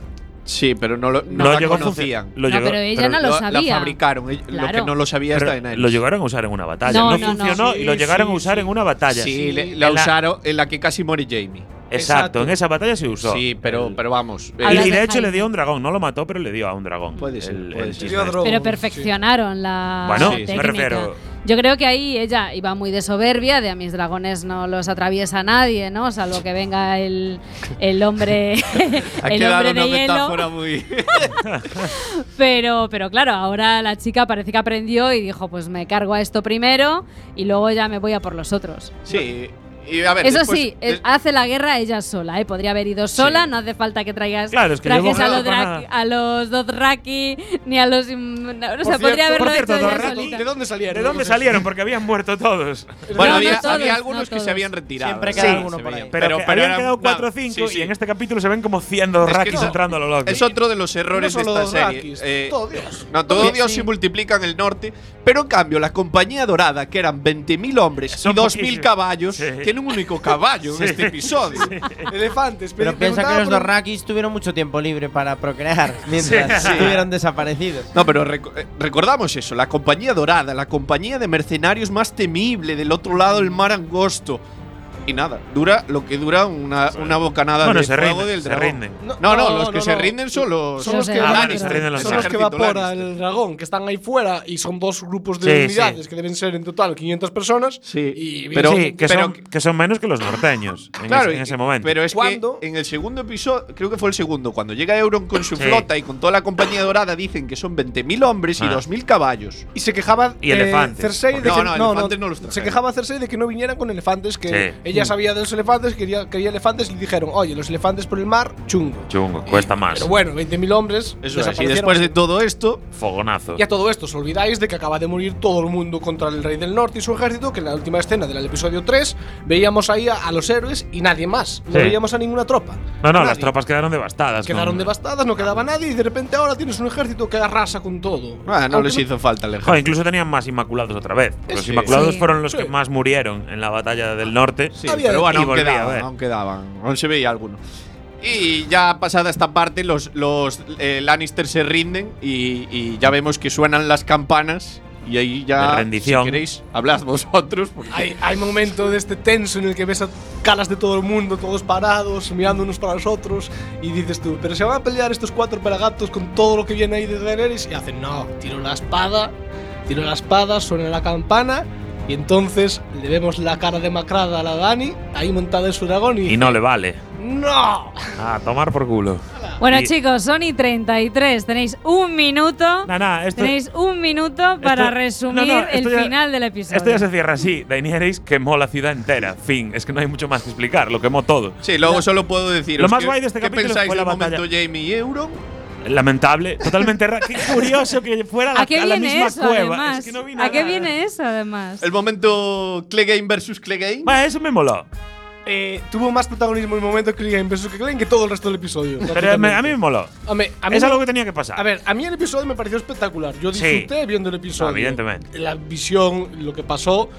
Sí, pero no lo, no Lo la llegó a conocían. funcionar- lo No, llegó- pero ella no lo La sabía. fabricaron. ell- Lo que Claro. no lo sabía pero es Daenerys. lo llegaron a usar en una batalla. No, No, no, no. funcionó y lo Sí, llegaron sí, a usar sí. en una batalla. Sí, le- En la la- usaron en la que casi muere Jamie. Exacto, Exacto. en esa batalla se usó. Sí, pero, pero vamos. Y, de hecho le dio a un dragón, no lo mató, pero le dio a un dragón. Puede ser, El- puede el. Pero Sí. perfeccionaron la Bueno, me técnica. refiero- Yo creo que ahí ella iba muy de soberbia, de a mis dragones no los atraviesa nadie, ¿no? Salvo que venga el, el hombre, [laughs] ha [laughs] el quedado hombre de una hielo. metáfora muy. [laughs] Pero, pero claro, ahora la chica parece que aprendió y dijo, pues me cargo a esto primero y luego ya me voy a por los otros. sí. Y a ver, Eso después- sí, des- hace la guerra ella sola, ¿eh? Podría haber ido sola, no hace falta que traigas Claro, es que trajes llevó a los, para Dra- nada. a los Dothraki ni a los... im- no, o sea, cierto- podría haberlo por cierto, hecho ella Dothraki, solita. ¿De dónde salieron? ¿De dónde salieron? Porque habían muerto todos. Bueno, No, había, no todos, había no algunos que todos. se habían retirado. Siempre queda Sí, alguno por ahí. Pero, que habían eran- quedado no, 4 o 5 sí, sí. y en este capítulo se ven como 100 rakis no, entrando a lo loco. Es otro de los errores No de esta serie. Eh, todo Dios. No, todo Oye, Dios sí. se multiplica en el norte, pero en cambio la compañía dorada, que eran 20.000 hombres y 2.000 poquísimos. caballos, Tiene un único caballo en este episodio. Elefantes. Pero Pe- piensa que los por- Dorrakis tuvieron mucho tiempo libre para procrear mientras Sí. estuvieron desaparecidos. No, pero eh, recordamos eso, la compañía dorada, la compañía de mercenarios más temible del otro lado del mar angosto. Y nada, dura lo que dura una, una bocanada Bueno, de se fuego rinden, del se dragón. rinden. No, no, los que se rinden son los, Son los que, Los Ah, Lannister. bueno, se rinden los son los que evapora el dragón, que están ahí fuera y son dos grupos de Sí, sí. unidades que deben ser en total 500 personas. Sí, y pero- sí, que, pero- son, que son menos que los norteños en, Claro, ese, en y- ese momento. Pero es ¿Cuándo? que en el segundo episodio, creo que fue el segundo, cuando llega Euron con su Sí. flota y con toda la compañía dorada, dicen que son 20.000 hombres y Ah. 2.000 caballos. Y se quejaba Y eh, elefantes. Cersei de No, no, elefantes no los se quejaba Cersei de que no vinieran con elefantes, que. Ella sabía de los elefantes, quería, quería elefantes y le dijeron, oye, los elefantes por el mar, chungo. Chungo, cuesta más. Pero bueno, 20.000 hombres. Eso es. Y después de todo esto, Fogonazo. Y a todo esto, os olvidáis de que acaba de morir todo el mundo contra el Rey del Norte y su ejército, que en la última escena del episodio 3 veíamos ahí a, a los héroes y nadie más. No Sí. veíamos a ninguna tropa. No, no, Nadie. las tropas quedaron devastadas. Quedaron ¿no? devastadas, no quedaba nadie y de repente ahora tienes un ejército que arrasa con todo. ah, no Aunque les hizo falta el Joder, ejército. incluso tenían más inmaculados otra vez. Los Sí. inmaculados Sí. fueron los que más murieron en la batalla del norte. Sí, Había- pero bueno, aún quedaban, aún quedaban, aún se veía alguno. Y ya pasada esta parte, los, los eh, Lannister se rinden y, y ya vemos que suenan las campanas. Y ahí ya, De rendición. si queréis, hablad vosotros. Porque Hay, hay momento de este tenso en el que ves a caras de todo el mundo, todos parados, mirando unos para los otros, y dices tú, pero se van a pelear estos cuatro pelagatos con todo lo que viene ahí de Daenerys, y hacen, no, tiro la espada, tiro la espada, suena la campana, y entonces le vemos la cara demacrada a la Dani, ahí montada en su dragón, y, Y no le vale. ¡No! A tomar por culo. Bueno, Y- chicos, Sony 33. Tenéis un minuto. Nah, nah, esto- Tenéis un minuto para esto- resumir no, no, el ya- final del episodio. Esto ya se cierra así. Daenerys quemó la ciudad entera. Fin. Es que no hay mucho más que explicar. Lo quemó todo. Sí, luego solo puedo decir. Lo más guay de este capítulo ¿Qué pensáis fue la del batalla. momento Jamie y Euron? Lamentable. Totalmente raro. Qué curioso que fuera la, ¿A qué a la viene misma eso, cueva. además? Es que no vi ¿A qué viene eso, además? El momento Clegane versus Clegane. Va, eso me moló. Eh, tuvo más protagonismo el momento Clegane versus Clegane que todo el resto del episodio. Pero me- a mí me moló. A mí- a mí Es me- algo que tenía que pasar. A ver, a mí el episodio me pareció espectacular. Yo Sí. disfruté viendo el episodio. No, evidentemente. La visión, lo que pasó.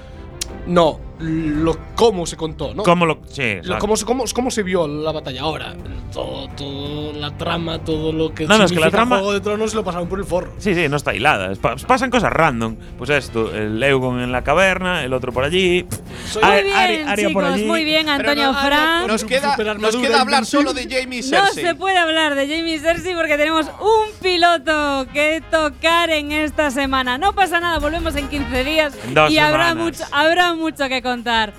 No, lo cómo se contó, ¿no? ¿Cómo lo.? Sí, Lo- cómo, se- cómo, cómo se vio la batalla ahora. Todo, todo la trama, todo lo que No, no, es que la trama- Juego de Tronos se lo pasaron por el forro. Sí, sí, no está hilada. Pasan cosas random. Pues esto, el Eugon en la caverna, el otro por allí. Soy- Muy Ari- bien, Ari- por chicos, allí. muy bien, Antonio no- Fran. Nos queda, nos queda hablar solo de Jamie y No Cersei. se puede hablar de Jamie Cersei porque tenemos un piloto que tocar en esta semana. No pasa nada, volvemos en 15 días En dos y habrá mucho, habrá mucho que contar.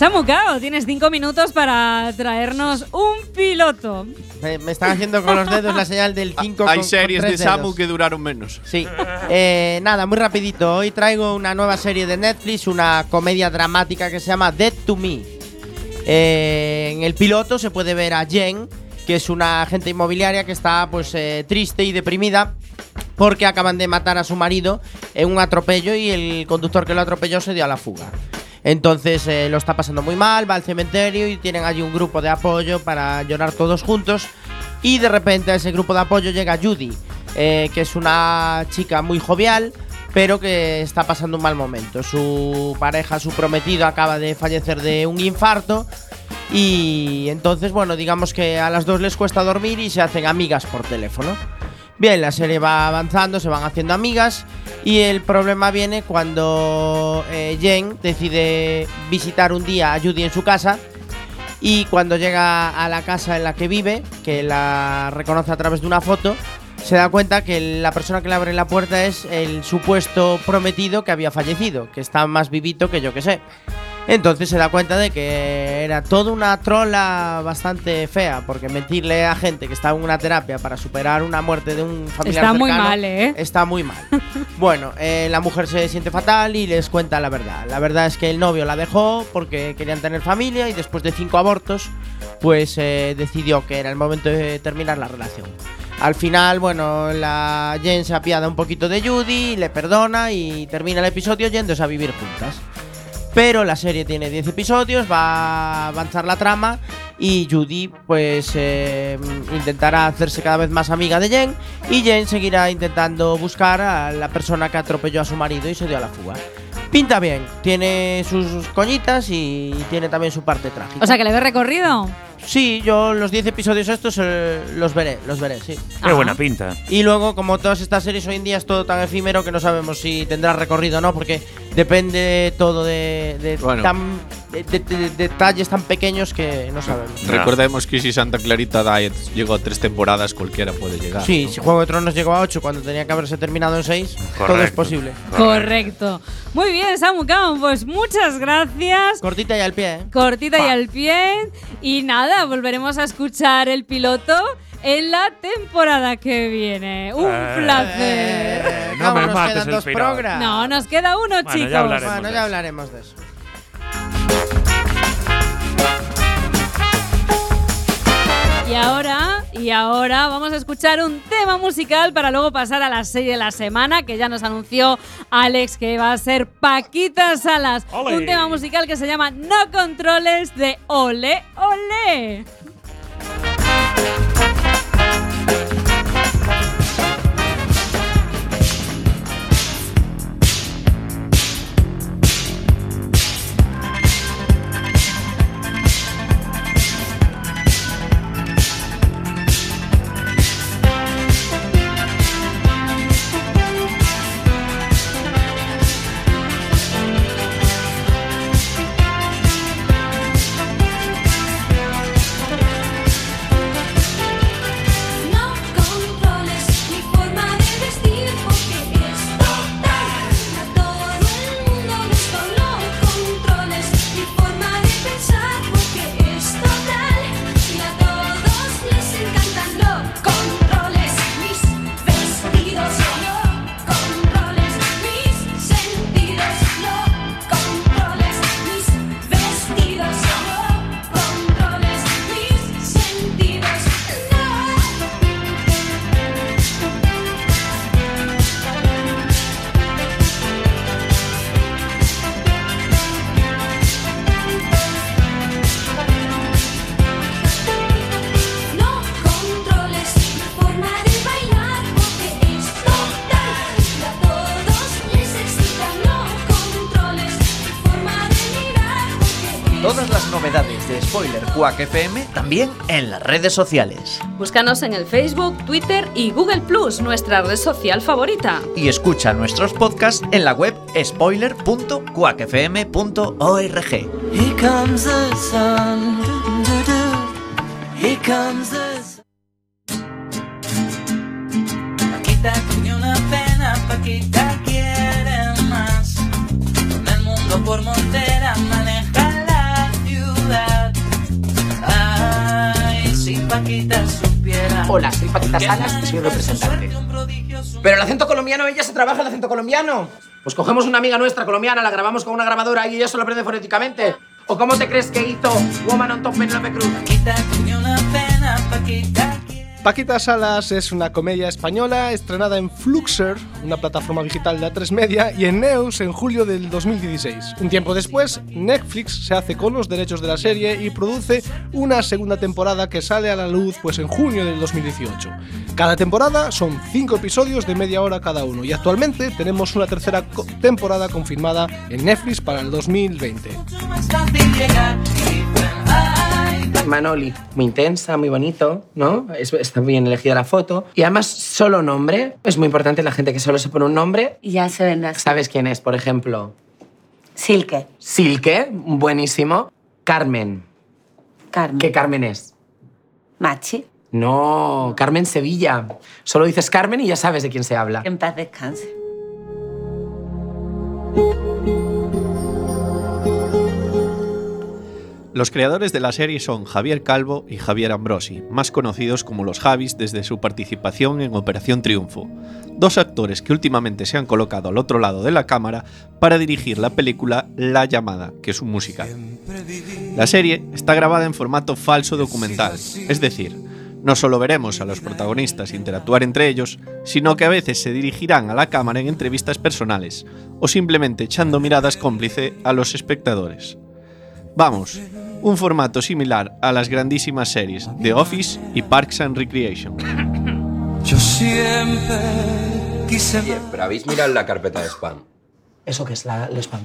Samu Kao, tienes cinco minutos para traernos un piloto. Me, me están haciendo con los dedos la señal del 5 Hay series de Samu que duraron menos. Sí. Eh, nada, muy rapidito. Hoy traigo una nueva serie de Netflix, una comedia dramática que se llama Dead to Me. Eh, en el piloto se puede ver a Jen, que es una agente inmobiliaria que está pues eh, triste y deprimida porque acaban de matar a su marido en un atropello y el conductor que lo atropelló se dio a la fuga. Entonces eh, lo está pasando muy mal, va al cementerio y tienen allí un grupo de apoyo para llorar todos juntos. Y de repente a ese grupo de apoyo llega Judy, eh, que es una chica muy jovial, pero que está pasando un mal momento. Su pareja, su prometido, acaba de fallecer de un infarto. Y entonces, bueno, digamos que a las dos les cuesta dormir y se hacen amigas por teléfono. Bien, la serie va avanzando, se van haciendo amigas y el problema viene cuando eh, Jen decide visitar un día a Judy en su casa y cuando llega a la casa en la que vive, que la reconoce a través de una foto, se da cuenta que la persona que le abre la puerta es el supuesto prometido que había fallecido, que está más vivito que yo que sé. Entonces se da cuenta de que era toda una trola bastante fea, porque mentirle a gente que está en una terapia para superar una muerte de un familiar Está muy mal, ¿eh? Está muy mal. [laughs] bueno, eh, la mujer se siente fatal y les cuenta la verdad. La verdad es que el novio la dejó porque querían tener familia y después de cinco abortos, pues eh, decidió que era el momento de terminar la relación. Al final, bueno, la Jen se apiada un poquito de Judy, le perdona y termina el episodio yéndose a vivir juntas. Pero la serie tiene 10 episodios, va a avanzar la trama y Judy pues eh, intentará hacerse cada vez más amiga de Jen y Jen seguirá intentando buscar a la persona que atropelló a su marido y se dio a la fuga. Pinta bien, tiene sus coñitas y tiene también su parte trágica. O sea, que le ves recorrido. Sí, yo los 10 episodios estos eh, los veré, los veré, sí. Qué Ajá. buena pinta. Y luego, como todas estas series hoy en día es todo tan efímero que no sabemos si tendrá recorrido o no, porque depende todo de, de Bueno. tan- de- de- de- detalles tan pequeños que no sabemos. No. Recordemos que si Santa Clarita Diet llegó a tres temporadas, cualquiera puede llegar. Sí, ¿no? si Juego de Tronos llegó a 8 cuando tenía que haberse terminado en 6, todo es posible. Correcto. Muy bien, Samu pues muchas gracias. Cortita y al pie, ¿eh? Cortita y al pie. Y nada, volveremos a escuchar el piloto en la temporada que viene. Un Eh, placer. Eh, no me nos mates quedan el dos programas. No, nos queda uno, Bueno, ya chicos. hablaremos. Bueno, ya hablaremos de eso. Y ahora, y ahora vamos a escuchar un tema musical para luego pasar a la serie de la semana que ya nos anunció Alex que va a ser Paquita Salas. Ole. Un tema musical que se llama No Controles de Ole Ole. FM también en las redes sociales. Búscanos en el Facebook, Twitter y Google Plus, nuestra red social favorita. Y escucha nuestros podcasts en la web sun. Paquita tiene una pena, Paquita quiere más. Con el mundo por montera Hola, soy Paquita Salas y soy representante. Pero el acento colombiano, ella se trabaja el acento colombiano. Pues cogemos una amiga nuestra colombiana, la grabamos con una grabadora y ella se lo aprende fonéticamente. ¿O cómo te crees que hizo Woman on Top Penelope Cruz? Paquita una pena, Paquita Paquita Salas es una comedia española estrenada en Fluxer, una plataforma digital de A3 Media, y en Neus en julio del 2016. Un tiempo después, Netflix se hace con los derechos de la serie y produce una segunda temporada que sale a la luz pues en junio del 2018. Cada temporada son cinco episodios de media hora cada uno y actualmente tenemos una tercera temporada confirmada en Netflix para el 2020. Manoli, muy intensa, muy bonito, ¿no? Es- está bien elegida la foto. Y además, solo nombre. Es muy importante la gente que solo se pone un nombre. Ya se ven las. ¿Sabes quién es, por ejemplo? Silke. Silke, buenísimo. Carmen. Carmen. ¿Qué Carmen es? Machi. No, Carmen Sevilla. Solo dices Carmen y ya sabes de quién se habla. En paz descanse. Los creadores de la serie son Javier Calvo y Javier Ambrosi, más conocidos como los Javis desde su participación en Operación Triunfo, dos actores que últimamente se han colocado al otro lado de la cámara para dirigir la película La Llamada, que es un musical. La serie está grabada en formato falso documental, es decir, no solo veremos a los protagonistas interactuar entre ellos, sino que a veces se dirigirán a la cámara en entrevistas personales o simplemente echando miradas cómplice a los espectadores. Vamos, un formato similar a las grandísimas series The Office y Parks and Recreation. Yo siempre quise Pero habéis mirado la carpeta de spam. ¿Eso qué es la, el spam?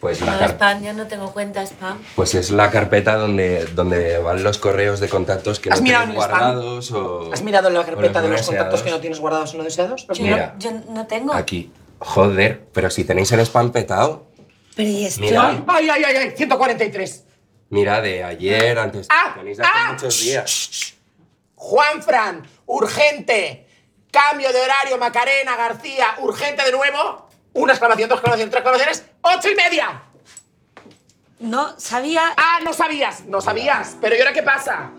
Pues la No, spam, yo no tengo cuenta spam. pues es la carpeta donde, donde van los correos de contactos que ¿Has no mirado tienes guardados o. ¿Has mirado en la carpeta de los contactos deseados? que no tienes guardados o no deseados? ¿Los Yo, Mira. no, yo no tengo. Aquí. Joder, pero si tenéis el spam petado. Pero ¿y esto? Mira, ¡Ay, ay, ay, ay! 143. mira de ayer, antes. ¡Ah! Tenéis de hace ¡Ah! muchos días. Juan Fran, urgente. Cambio de horario, Macarena, García, urgente de nuevo. Una exclamación, dos exclamaciones, tres exclamaciones. ¡Ocho y media! No sabía. Ah, no sabías, no sabías. Pero ¿y ahora qué pasa?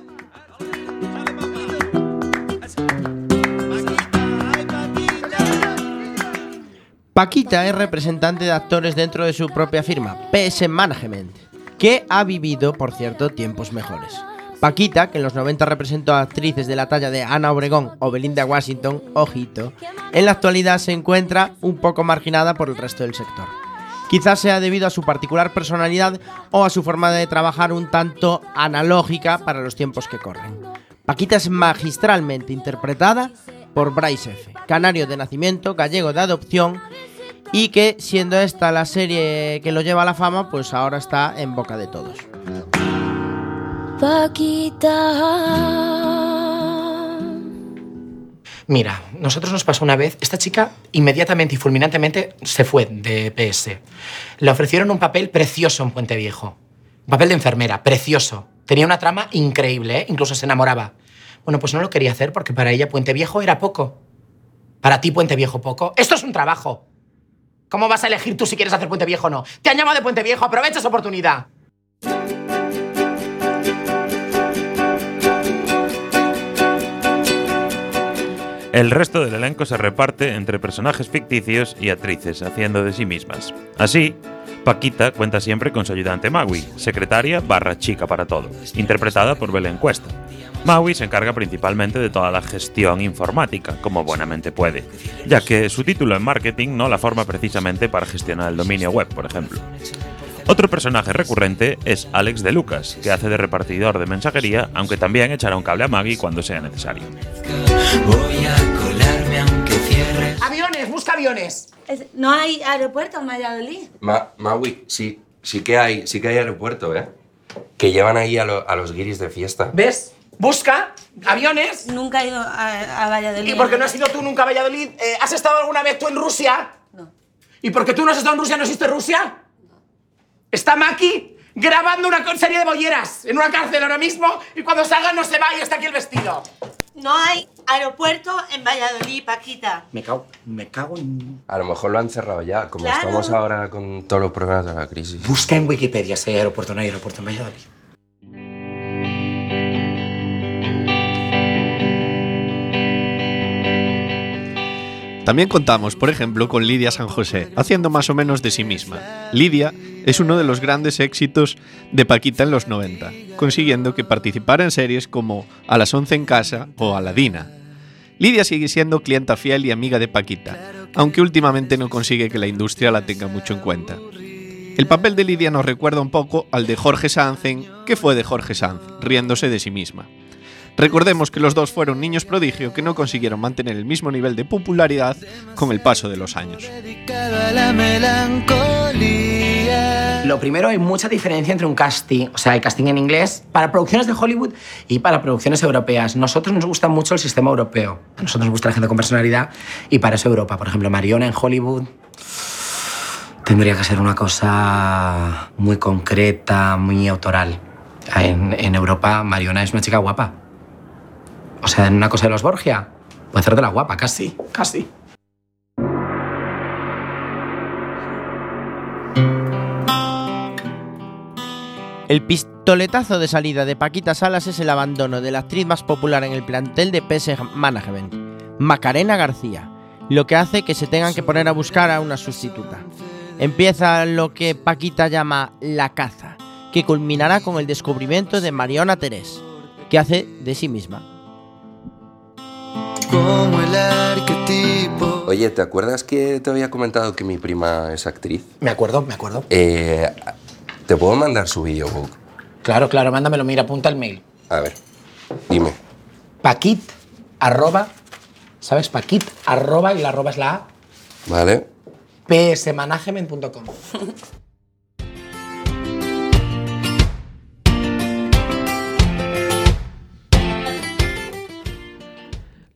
Paquita es representante de actores dentro de su propia firma, PS Management, que ha vivido, por cierto, tiempos mejores. Paquita, que en los 90 representó a actrices de la talla de Ana Obregón o Belinda Washington, ojito, en la actualidad se encuentra un poco marginada por el resto del sector. Quizás sea debido a su particular personalidad o a su forma de trabajar un tanto analógica para los tiempos que corren. Paquita es magistralmente interpretada por Bryce F., canario de nacimiento, gallego de adopción y que siendo esta la serie que lo lleva a la fama, pues ahora está en boca de todos. Paquita. Mira, nosotros nos pasó una vez, esta chica inmediatamente y fulminantemente se fue de PS. Le ofrecieron un papel precioso en Puente Viejo. Un papel de enfermera, precioso. Tenía una trama increíble, ¿eh? incluso se enamoraba. Bueno, pues no lo quería hacer porque para ella Puente Viejo era poco. Para ti Puente Viejo poco. Esto es un trabajo. ¿Cómo vas a elegir tú si quieres hacer Puente Viejo o no? Te han llamado de Puente Viejo, aprovecha esa oportunidad. El resto del elenco se reparte entre personajes ficticios y actrices, haciendo de sí mismas. Así, Paquita cuenta siempre con su ayudante Maui, secretaria barra chica para todo, interpretada por Belén Cuesta. Maui se encarga principalmente de toda la gestión informática, como buenamente puede, ya que su título en marketing no la forma precisamente para gestionar el dominio web, por ejemplo. Otro personaje recurrente es Alex de Lucas, que hace de repartidor de mensajería, aunque también echará un cable a Maggie cuando sea necesario. Voy a colarme aunque cierre. ¡Aviones! ¡Busca aviones! Es- ¿No hay aeropuerto en Valladolid? Ma Maui, sí, sí que hay, sí que hay aeropuerto, ¿eh? Que llevan ahí a, lo- a los guiris de fiesta. ¿Ves? Busca aviones. Nunca he ido a, a Valladolid. ¿Y por qué no has ido tú nunca a Valladolid? Eh, ¿Has estado alguna vez tú en Rusia? No. ¿Y por qué tú no has estado en Rusia no existe Rusia? Está Maki grabando una serie de bolleras en una cárcel ahora mismo y cuando salga no se va y está aquí el vestido. No hay aeropuerto en Valladolid, Paquita. Me cago, me cago en... A lo mejor lo han cerrado ya, como Claro. estamos ahora con todos los problemas de la crisis. Busca en Wikipedia si hay aeropuerto o no hay aeropuerto en Valladolid. También contamos, por ejemplo, con Lidia San José, haciendo más o menos de sí misma. Lidia es uno de los grandes éxitos de Paquita en los 90, consiguiendo que participara en series como A las 11 en casa o Aladina. Lidia sigue siendo clienta fiel y amiga de Paquita, aunque últimamente no consigue que la industria la tenga mucho en cuenta. El papel de Lidia nos recuerda un poco al de Jorge Sanz en ¿Qué fue de Jorge Sanz? riéndose de sí misma. Recordemos que los dos fueron niños prodigio que no consiguieron mantener el mismo nivel de popularidad con el paso de los años. Lo primero, hay mucha diferencia entre un casting, o sea, el casting en inglés para producciones de Hollywood y para producciones europeas. Nosotros nos gusta mucho el sistema europeo. A nosotros nos gusta la gente con personalidad y para eso Europa. Por ejemplo, Mariona en Hollywood tendría que ser una cosa muy concreta, muy autoral. En, en Europa, Mariona es una chica guapa. O sea, en una cosa de los Borgia, puede ser de la guapa, casi, casi. El pistoletazo de salida de Paquita Salas es el abandono de la actriz más popular en el plantel de PS Management, Macarena García, lo que hace que se tengan que poner a buscar a una sustituta. Empieza lo que Paquita llama la caza, que culminará con el descubrimiento de Mariona Terés, que hace de sí misma. Como el arquetipo. Oye, ¿te acuerdas que te había comentado que mi prima es actriz? Me acuerdo, me acuerdo. Eh, ¿Te puedo mandar su videobook? Claro, claro, mándamelo, mira, apunta el mail. A ver, dime. Paquit, arroba, ¿sabes? Paquit, arroba, y la arroba es la A, ¿Vale? psmanagement.com. [laughs]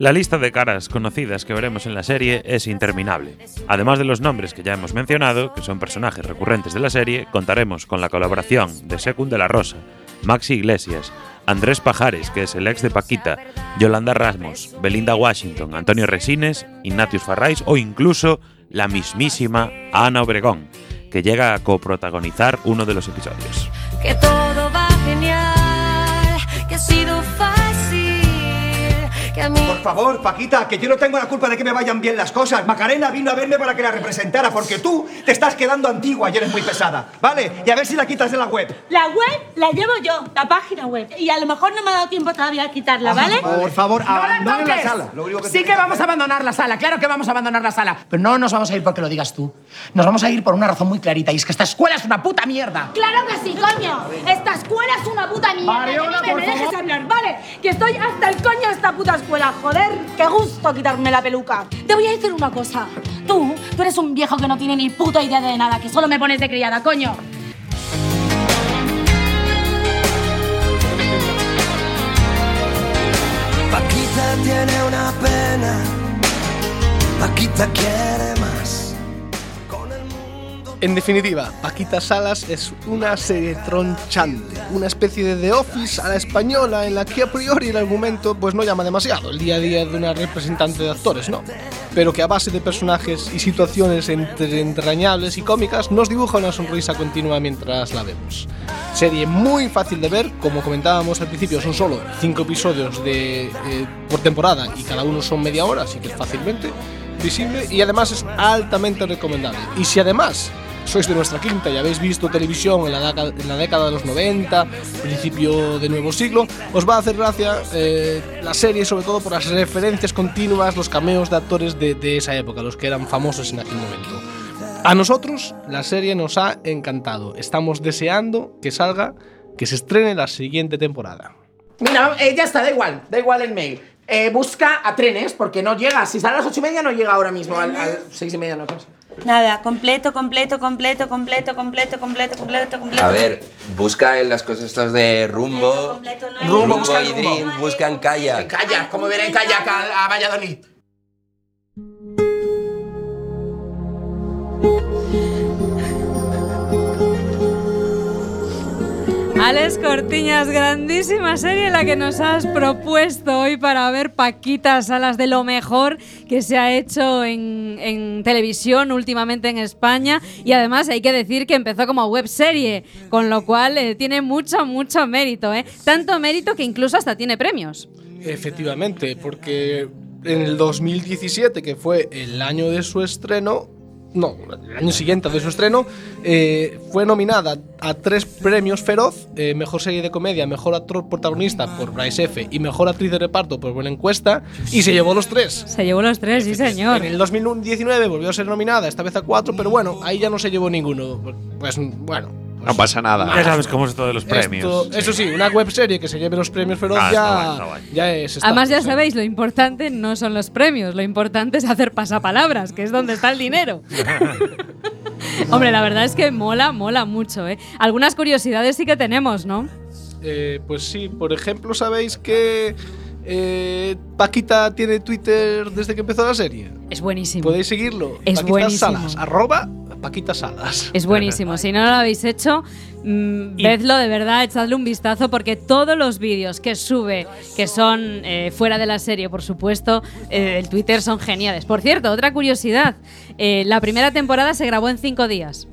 La lista de caras conocidas que veremos en la serie es interminable. Además de los nombres que ya hemos mencionado, que son personajes recurrentes de la serie, contaremos con la colaboración de Secund de la Rosa, Maxi Iglesias, Andrés Pajares, que es el ex de Paquita, Yolanda Rasmos, Belinda Washington, Antonio Resines, Ignatius Farrais o incluso la mismísima Ana Obregón, que llega a coprotagonizar uno de los episodios. Que a mí... Por favor, Paquita, que yo no tengo la culpa de que me vayan bien las cosas. Macarena vino a verme para que la representara, porque tú te estás quedando antigua y eres muy pesada, ¿vale? Y a ver si la quitas de la web. La web la llevo yo, la página web. Y a lo mejor no me ha dado tiempo todavía a quitarla, ¿vale? Por favor, No la abandonen la sala. Lo único que sí que vamos a abandonar la sala, claro que vamos a abandonar la sala. Pero no nos vamos a ir porque lo digas tú. Nos vamos a ir por una razón muy clarita y es que esta escuela es una puta mierda. ¡Claro que sí, coño! Esta escuela es una puta mierda. Que no por me dejes favor. hablar, ¿vale? Que estoy hasta el coño de esta puta escuela. Joder, qué gusto quitarme la peluca. Te voy a decir una cosa. Tú, tú eres un viejo que no tiene ni puta idea de nada, que solo me pones de criada, coño. Paquita tiene una pena. Paquita quiere más. En definitiva, Paquita Salas es una serie tronchante, una especie de The Office a la española en la que a priori el argumento pues no llama demasiado, el día a día de una representante de actores, ¿no? Pero que a base de personajes y situaciones entre entrañables y cómicas nos dibuja una sonrisa continua mientras la vemos. Serie muy fácil de ver, como comentábamos al principio, son solo 5 episodios de, eh, por temporada y cada uno son media hora, así que fácilmente visible y además es altamente recomendable. Y si además sois de nuestra quinta y habéis visto televisión en la, en la década de los 90, principio de nuevo siglo, os va a hacer gracia eh, la serie sobre todo por las referencias continuas, los cameos de actores de, de esa época, los que eran famosos en aquel momento. A nosotros la serie nos ha encantado, estamos deseando que salga, que se estrene la siguiente temporada. Mira, eh, ya está, da igual, da igual el mail. Eh, busca a trenes porque no llega. Si sale a las ocho y media, no llega ahora mismo. Al, al seis y media no pasa. Nada, completo, completo, completo, completo, completo, completo, completo, completo. A ver, busca en las cosas estas de rumbo. Rumbo, busca y rumbo. Dream, buscan kayak. Kayak, como ver en kayak a, a Valladolid. Alex Cortiñas, grandísima serie la que nos has propuesto hoy para ver Paquita Salas de lo mejor que se ha hecho en, en televisión últimamente en España y además hay que decir que empezó como web serie, con lo cual eh, tiene mucho, mucho mérito, ¿eh? Tanto mérito que incluso hasta tiene premios. Efectivamente, porque en el 2017, que fue el año de su estreno, no, el año siguiente de su estreno, eh, fue nominada a tres premios Feroz, eh, Mejor Serie de Comedia, Mejor Actor Protagonista por Bryce F. y Mejor Actriz de Reparto por Buena Encuesta, y se llevó los tres. Se llevó los tres, sí señor. En el 2019 volvió a ser nominada, esta vez a cuatro, pero bueno, ahí ya no se llevó ninguno. Pues bueno. No pasa nada. Ya sabes cómo es esto de los premios. Esto- Eso sí, una web serie que se lleve los premios Feroz Ah, está ya, guay, está guay. ya es. Además ya sabéis, lo importante no son los premios, lo importante es hacer pasapalabras, que es donde está el dinero. [laughs] Hombre, la verdad es que mola, mola mucho, ¿eh? Algunas curiosidades sí que tenemos, ¿no? Eh, pues sí, por ejemplo, ¿sabéis que eh, Paquita tiene Twitter desde que empezó la serie? Es buenísimo. Podéis seguirlo. Es Paquita buenísimo. Salas, arroba Paquita Salas. Es buenísimo. Si no lo habéis hecho, mm, vedlo de verdad, echadle un vistazo porque todos los vídeos que sube, que son eh, fuera de la serie, por supuesto, eh, el Twitter son geniales. Por cierto, otra curiosidad, eh, la primera temporada se grabó en cinco días.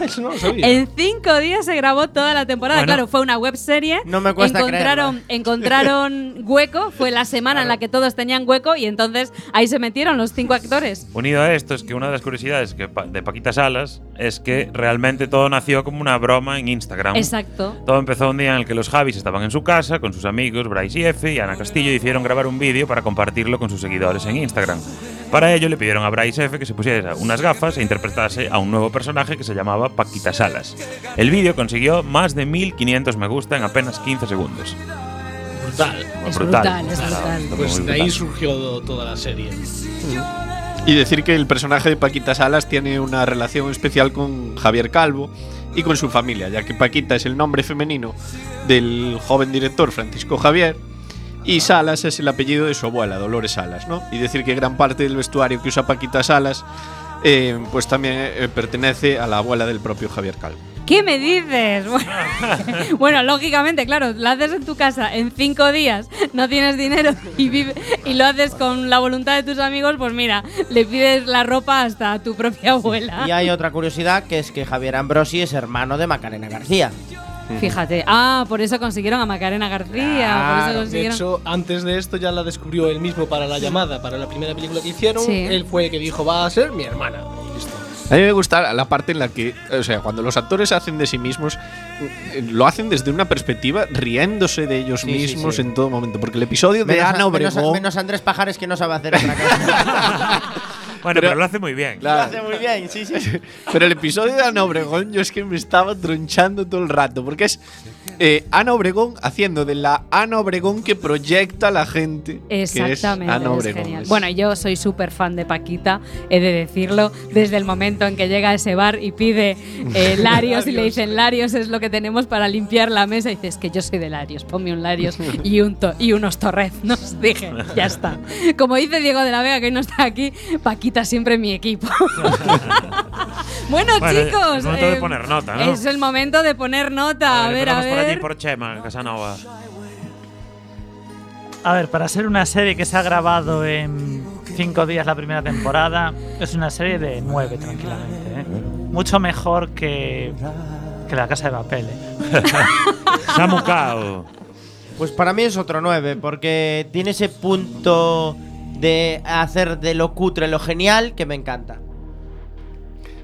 Eso no lo sabía. En cinco días se grabó toda la temporada. Bueno. claro, fue una web serie. No me cuesta encontraron, encontraron [laughs] hueco, fue la semana en la que todos tenían hueco y entonces ahí se metieron los cinco actores. Unido a esto es que una de las curiosidades que pa- de Paquita Salas es que realmente todo nació como una broma en Instagram. Exacto. Todo empezó un día en el que los Javis estaban en su casa con sus amigos Bryce y F y Ana Castillo y hicieron grabar un vídeo para compartirlo con sus seguidores en Instagram. Para ello le pidieron a Bryce F que se pusiera unas gafas e interpretase a un nuevo personaje que se llamaba Paquita Salas. El vídeo consiguió más de 1500 me gusta en apenas 15 segundos. Brutal. Es brutal. brutal, es brutal. Está Pues de ahí surgió toda la serie. Y decir que el personaje de Paquita Salas tiene una relación especial con Javier Calvo y con su familia, ya que Paquita es el nombre femenino del joven director Francisco Javier y Salas es el apellido de su abuela, Dolores Salas, ¿no? Y decir que gran parte del vestuario que usa Paquita Salas eh, pues también eh, pertenece a la abuela del propio Javier Calvo. ¿Qué me dices? Bueno, [laughs] bueno, lógicamente, claro, lo haces en tu casa en cinco días, no tienes dinero y, vive- y lo haces con la voluntad de tus amigos, pues mira, le pides la ropa hasta a tu propia abuela. Y hay otra curiosidad que es que Javier Ambrosi es hermano de Macarena García. Fíjate, ah, por eso consiguieron a Macarena García, por eso Claro, de consiguieron. hecho, antes de esto ya la descubrió él mismo para la llamada, para la primera película que hicieron. Sí. Él fue el que dijo, va a ser mi hermana. Y listo. A mí me gusta la parte en la que, o sea, cuando los actores hacen de sí mismos, eh, lo hacen desde una perspectiva riéndose de ellos Sí, mismos sí. en todo momento. Porque el episodio de Menos, Ana menos- Obregón. menos Andrés Pajares que no sabe hacer otra cosa. [laughs] Bueno, pero, lo hace muy bien. Lo hace muy bien, sí, sí. [laughs] Pero el episodio de Ana Obregón, yo es que me estaba tronchando todo el rato. Porque es eh, Ana Obregón haciendo de la Ana Obregón que proyecta a la gente. Exactamente, Ana Obregón. genial. Bueno, yo soy súper fan de Paquita, he de decirlo, desde el momento en que llega a ese bar y pide [laughs] eh, Larios y le dicen Larios es lo que tenemos para limpiar la mesa y dices que yo soy de Larios, ponme un Larios [laughs] y, un to- y unos torreznos. [laughs] Dije, ya está. Como dice Diego de la Vega, que no está aquí, Paquita siempre mi equipo. Bueno, Bueno, chicos. es momento de eh, poner nota, ¿no? Es el momento de poner nota. A ver, a Empezamos por allí ver. por Chema, Casanova. A ver, para ser una serie que se ha grabado en cinco días la primera temporada, es una serie de nueve tranquilamente. ¿eh? Mucho mejor que, que La Casa de Papel. ¿eh? [laughs] Samu Kao. Pues para mí es otro 9, porque tiene ese punto de hacer de lo cutre lo genial que me encanta.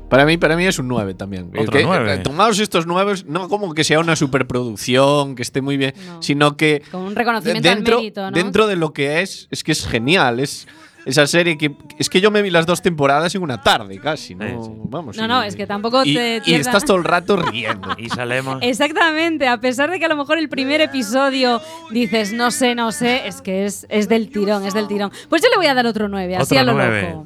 Para mí, para mí es un 9 también. Otro Que, nueve. eh, Tomados estos 9, no como que sea una superproducción, que esté muy bien, sino que Con un reconocimiento al dentro, mérito, ¿no? dentro de lo que es, es que es genial. Es, esa serie que es que yo me vi las dos temporadas en una tarde casi, ¿no? Vamos. No, y- no, es que tampoco y, te y estás todo el rato riendo. [laughs] Y salemos. Exactamente, a pesar de que a lo mejor el primer episodio dices no sé, no sé, es que es, es del tirón, es del tirón. Pues yo le voy a dar otro 9, así Otro a lo 9. loco.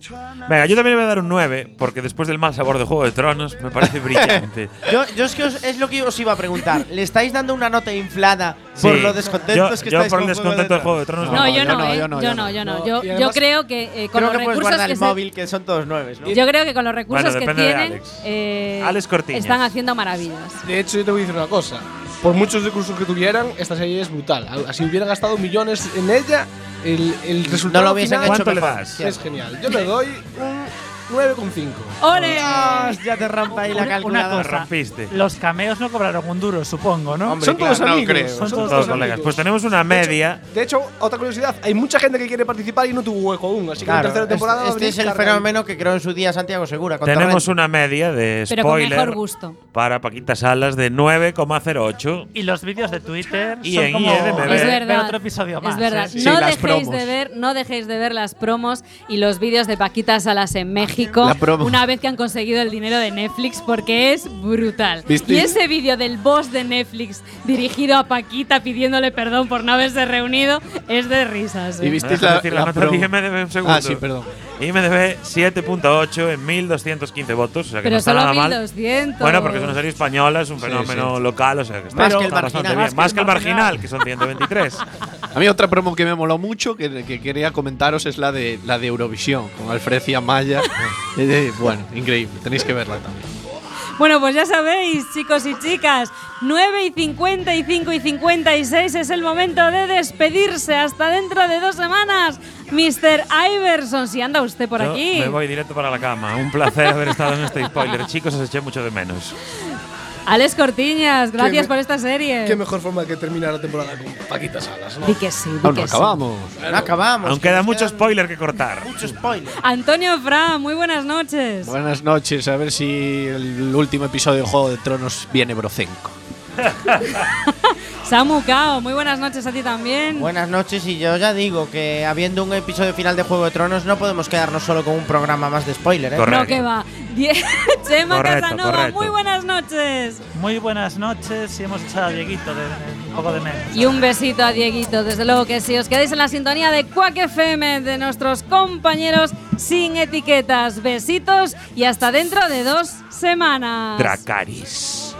Venga, yo también le voy a dar un 9, porque después del mal sabor de Juego de Tronos me parece [laughs] brillante. Yo, yo es que os- es lo que os iba a preguntar. ¿Le estáis dando una nota inflada por Sí. lo descontentos Yo- que yo estáis por el descontento de del Juego de Tronos, No, yo no, no, ¿eh? yo no, yo no, no. yo no. No, Yo, yo creo que eh, con Creo los que puedes recursos guardar que el se- móvil, que son todos nueves, ¿no? Yo creo que con los recursos Bueno, que depende de tienen Alex. eh, Alex Cortiñas. están haciendo maravillas. De hecho, yo te voy a decir una cosa. Por muchos recursos que tuvieran, esta serie es brutal. Así hubieran gastado millones en ella, el, el resultado No lo hubiesen final hecho ¿Cuánto le mejor. das? es genial. Yo le doy un 9,5. ¡Ole! Ya te rampa ahí la Una calculadora. cosa, rompiste. los cameos no cobraron un duro, supongo, ¿no? Hombre, Son todos no amigos. creo. Son todos, Todos colegas. amigos. Pues tenemos una De hecho- media. De hecho, otra curiosidad, hay mucha gente que quiere participar y no tuvo hueco aún. Así que Claro, en la tercera temporada este es el fenómeno que creó en su día Santiago Segura. Con Tenemos Torrente. una media de Pero con spoiler mejor gusto. para Paquita Salas de 9,08. Y los vídeos de Twitter Y son en como IMDb. Es Ver verdad. otro episodio más. es verdad. ¿eh? Sí, no las dejéis promos. de ver, no dejéis de ver las promos y los vídeos de Paquita Salas en México La una vez que han conseguido el dinero de Netflix porque es brutal. ¿Viste? Y ese vídeo del boss de Netflix dirigido a Paquita pidiéndole perdón por no haberse reunido es de risas. ¿eh? ¿Y visteis la, la la nota promo? Ah, sí, perdón. IMDb 7.8 en 1215 votos. O sea que Pero no está solo nada mal. 1200. Bueno, porque es una serie española, es un fenómeno sí. local, o sea que está, Más que el está bastante marginal. bien. Más que el marginal, que son 123. [laughs] A mí otra promo que me moló mucho, que, que quería comentaros, es la de la de Eurovisión, con Alfred y Amaya. [laughs] Eh, bueno, increíble, tenéis que verla también. Bueno, pues ya sabéis, chicos y chicas, 9 y 55 y 56 es el momento de despedirse. Hasta dentro de dos semanas, Mr. Iverson. Si anda usted por Yo aquí. me voy directo para la cama. Un placer haber estado en este spoiler. Chicos, os eché mucho de menos. Alex Cortiñas, gracias por esta serie. Qué mejor forma que terminar la temporada con Paquita Salas, ¿no? Di que sí, di Aún que no sí. acabamos. No acabamos. Aún que queda mucho spoiler que cortar. Mucho spoiler. Antonio Fra, muy buenas noches. Buenas noches, a ver si el último episodio de Juego de Tronos viene Brocenco. [laughs] Samu Cao, muy buenas noches a ti también. Buenas noches y yo ya digo que habiendo un episodio final de Juego de Tronos no podemos quedarnos solo con un programa más de spoiler, ¿eh? Correcto. no, que va. [laughs] Chema Correcto, Casanova, correcto. muy buenas noches. Muy buenas noches y hemos echado a Dieguito de, de- un poco de menos. Y un besito a Dieguito, desde luego que sí. Os quedáis en la sintonía de Quack FM de nuestros compañeros sin etiquetas. Besitos y hasta dentro de dos semanas. Dracaris.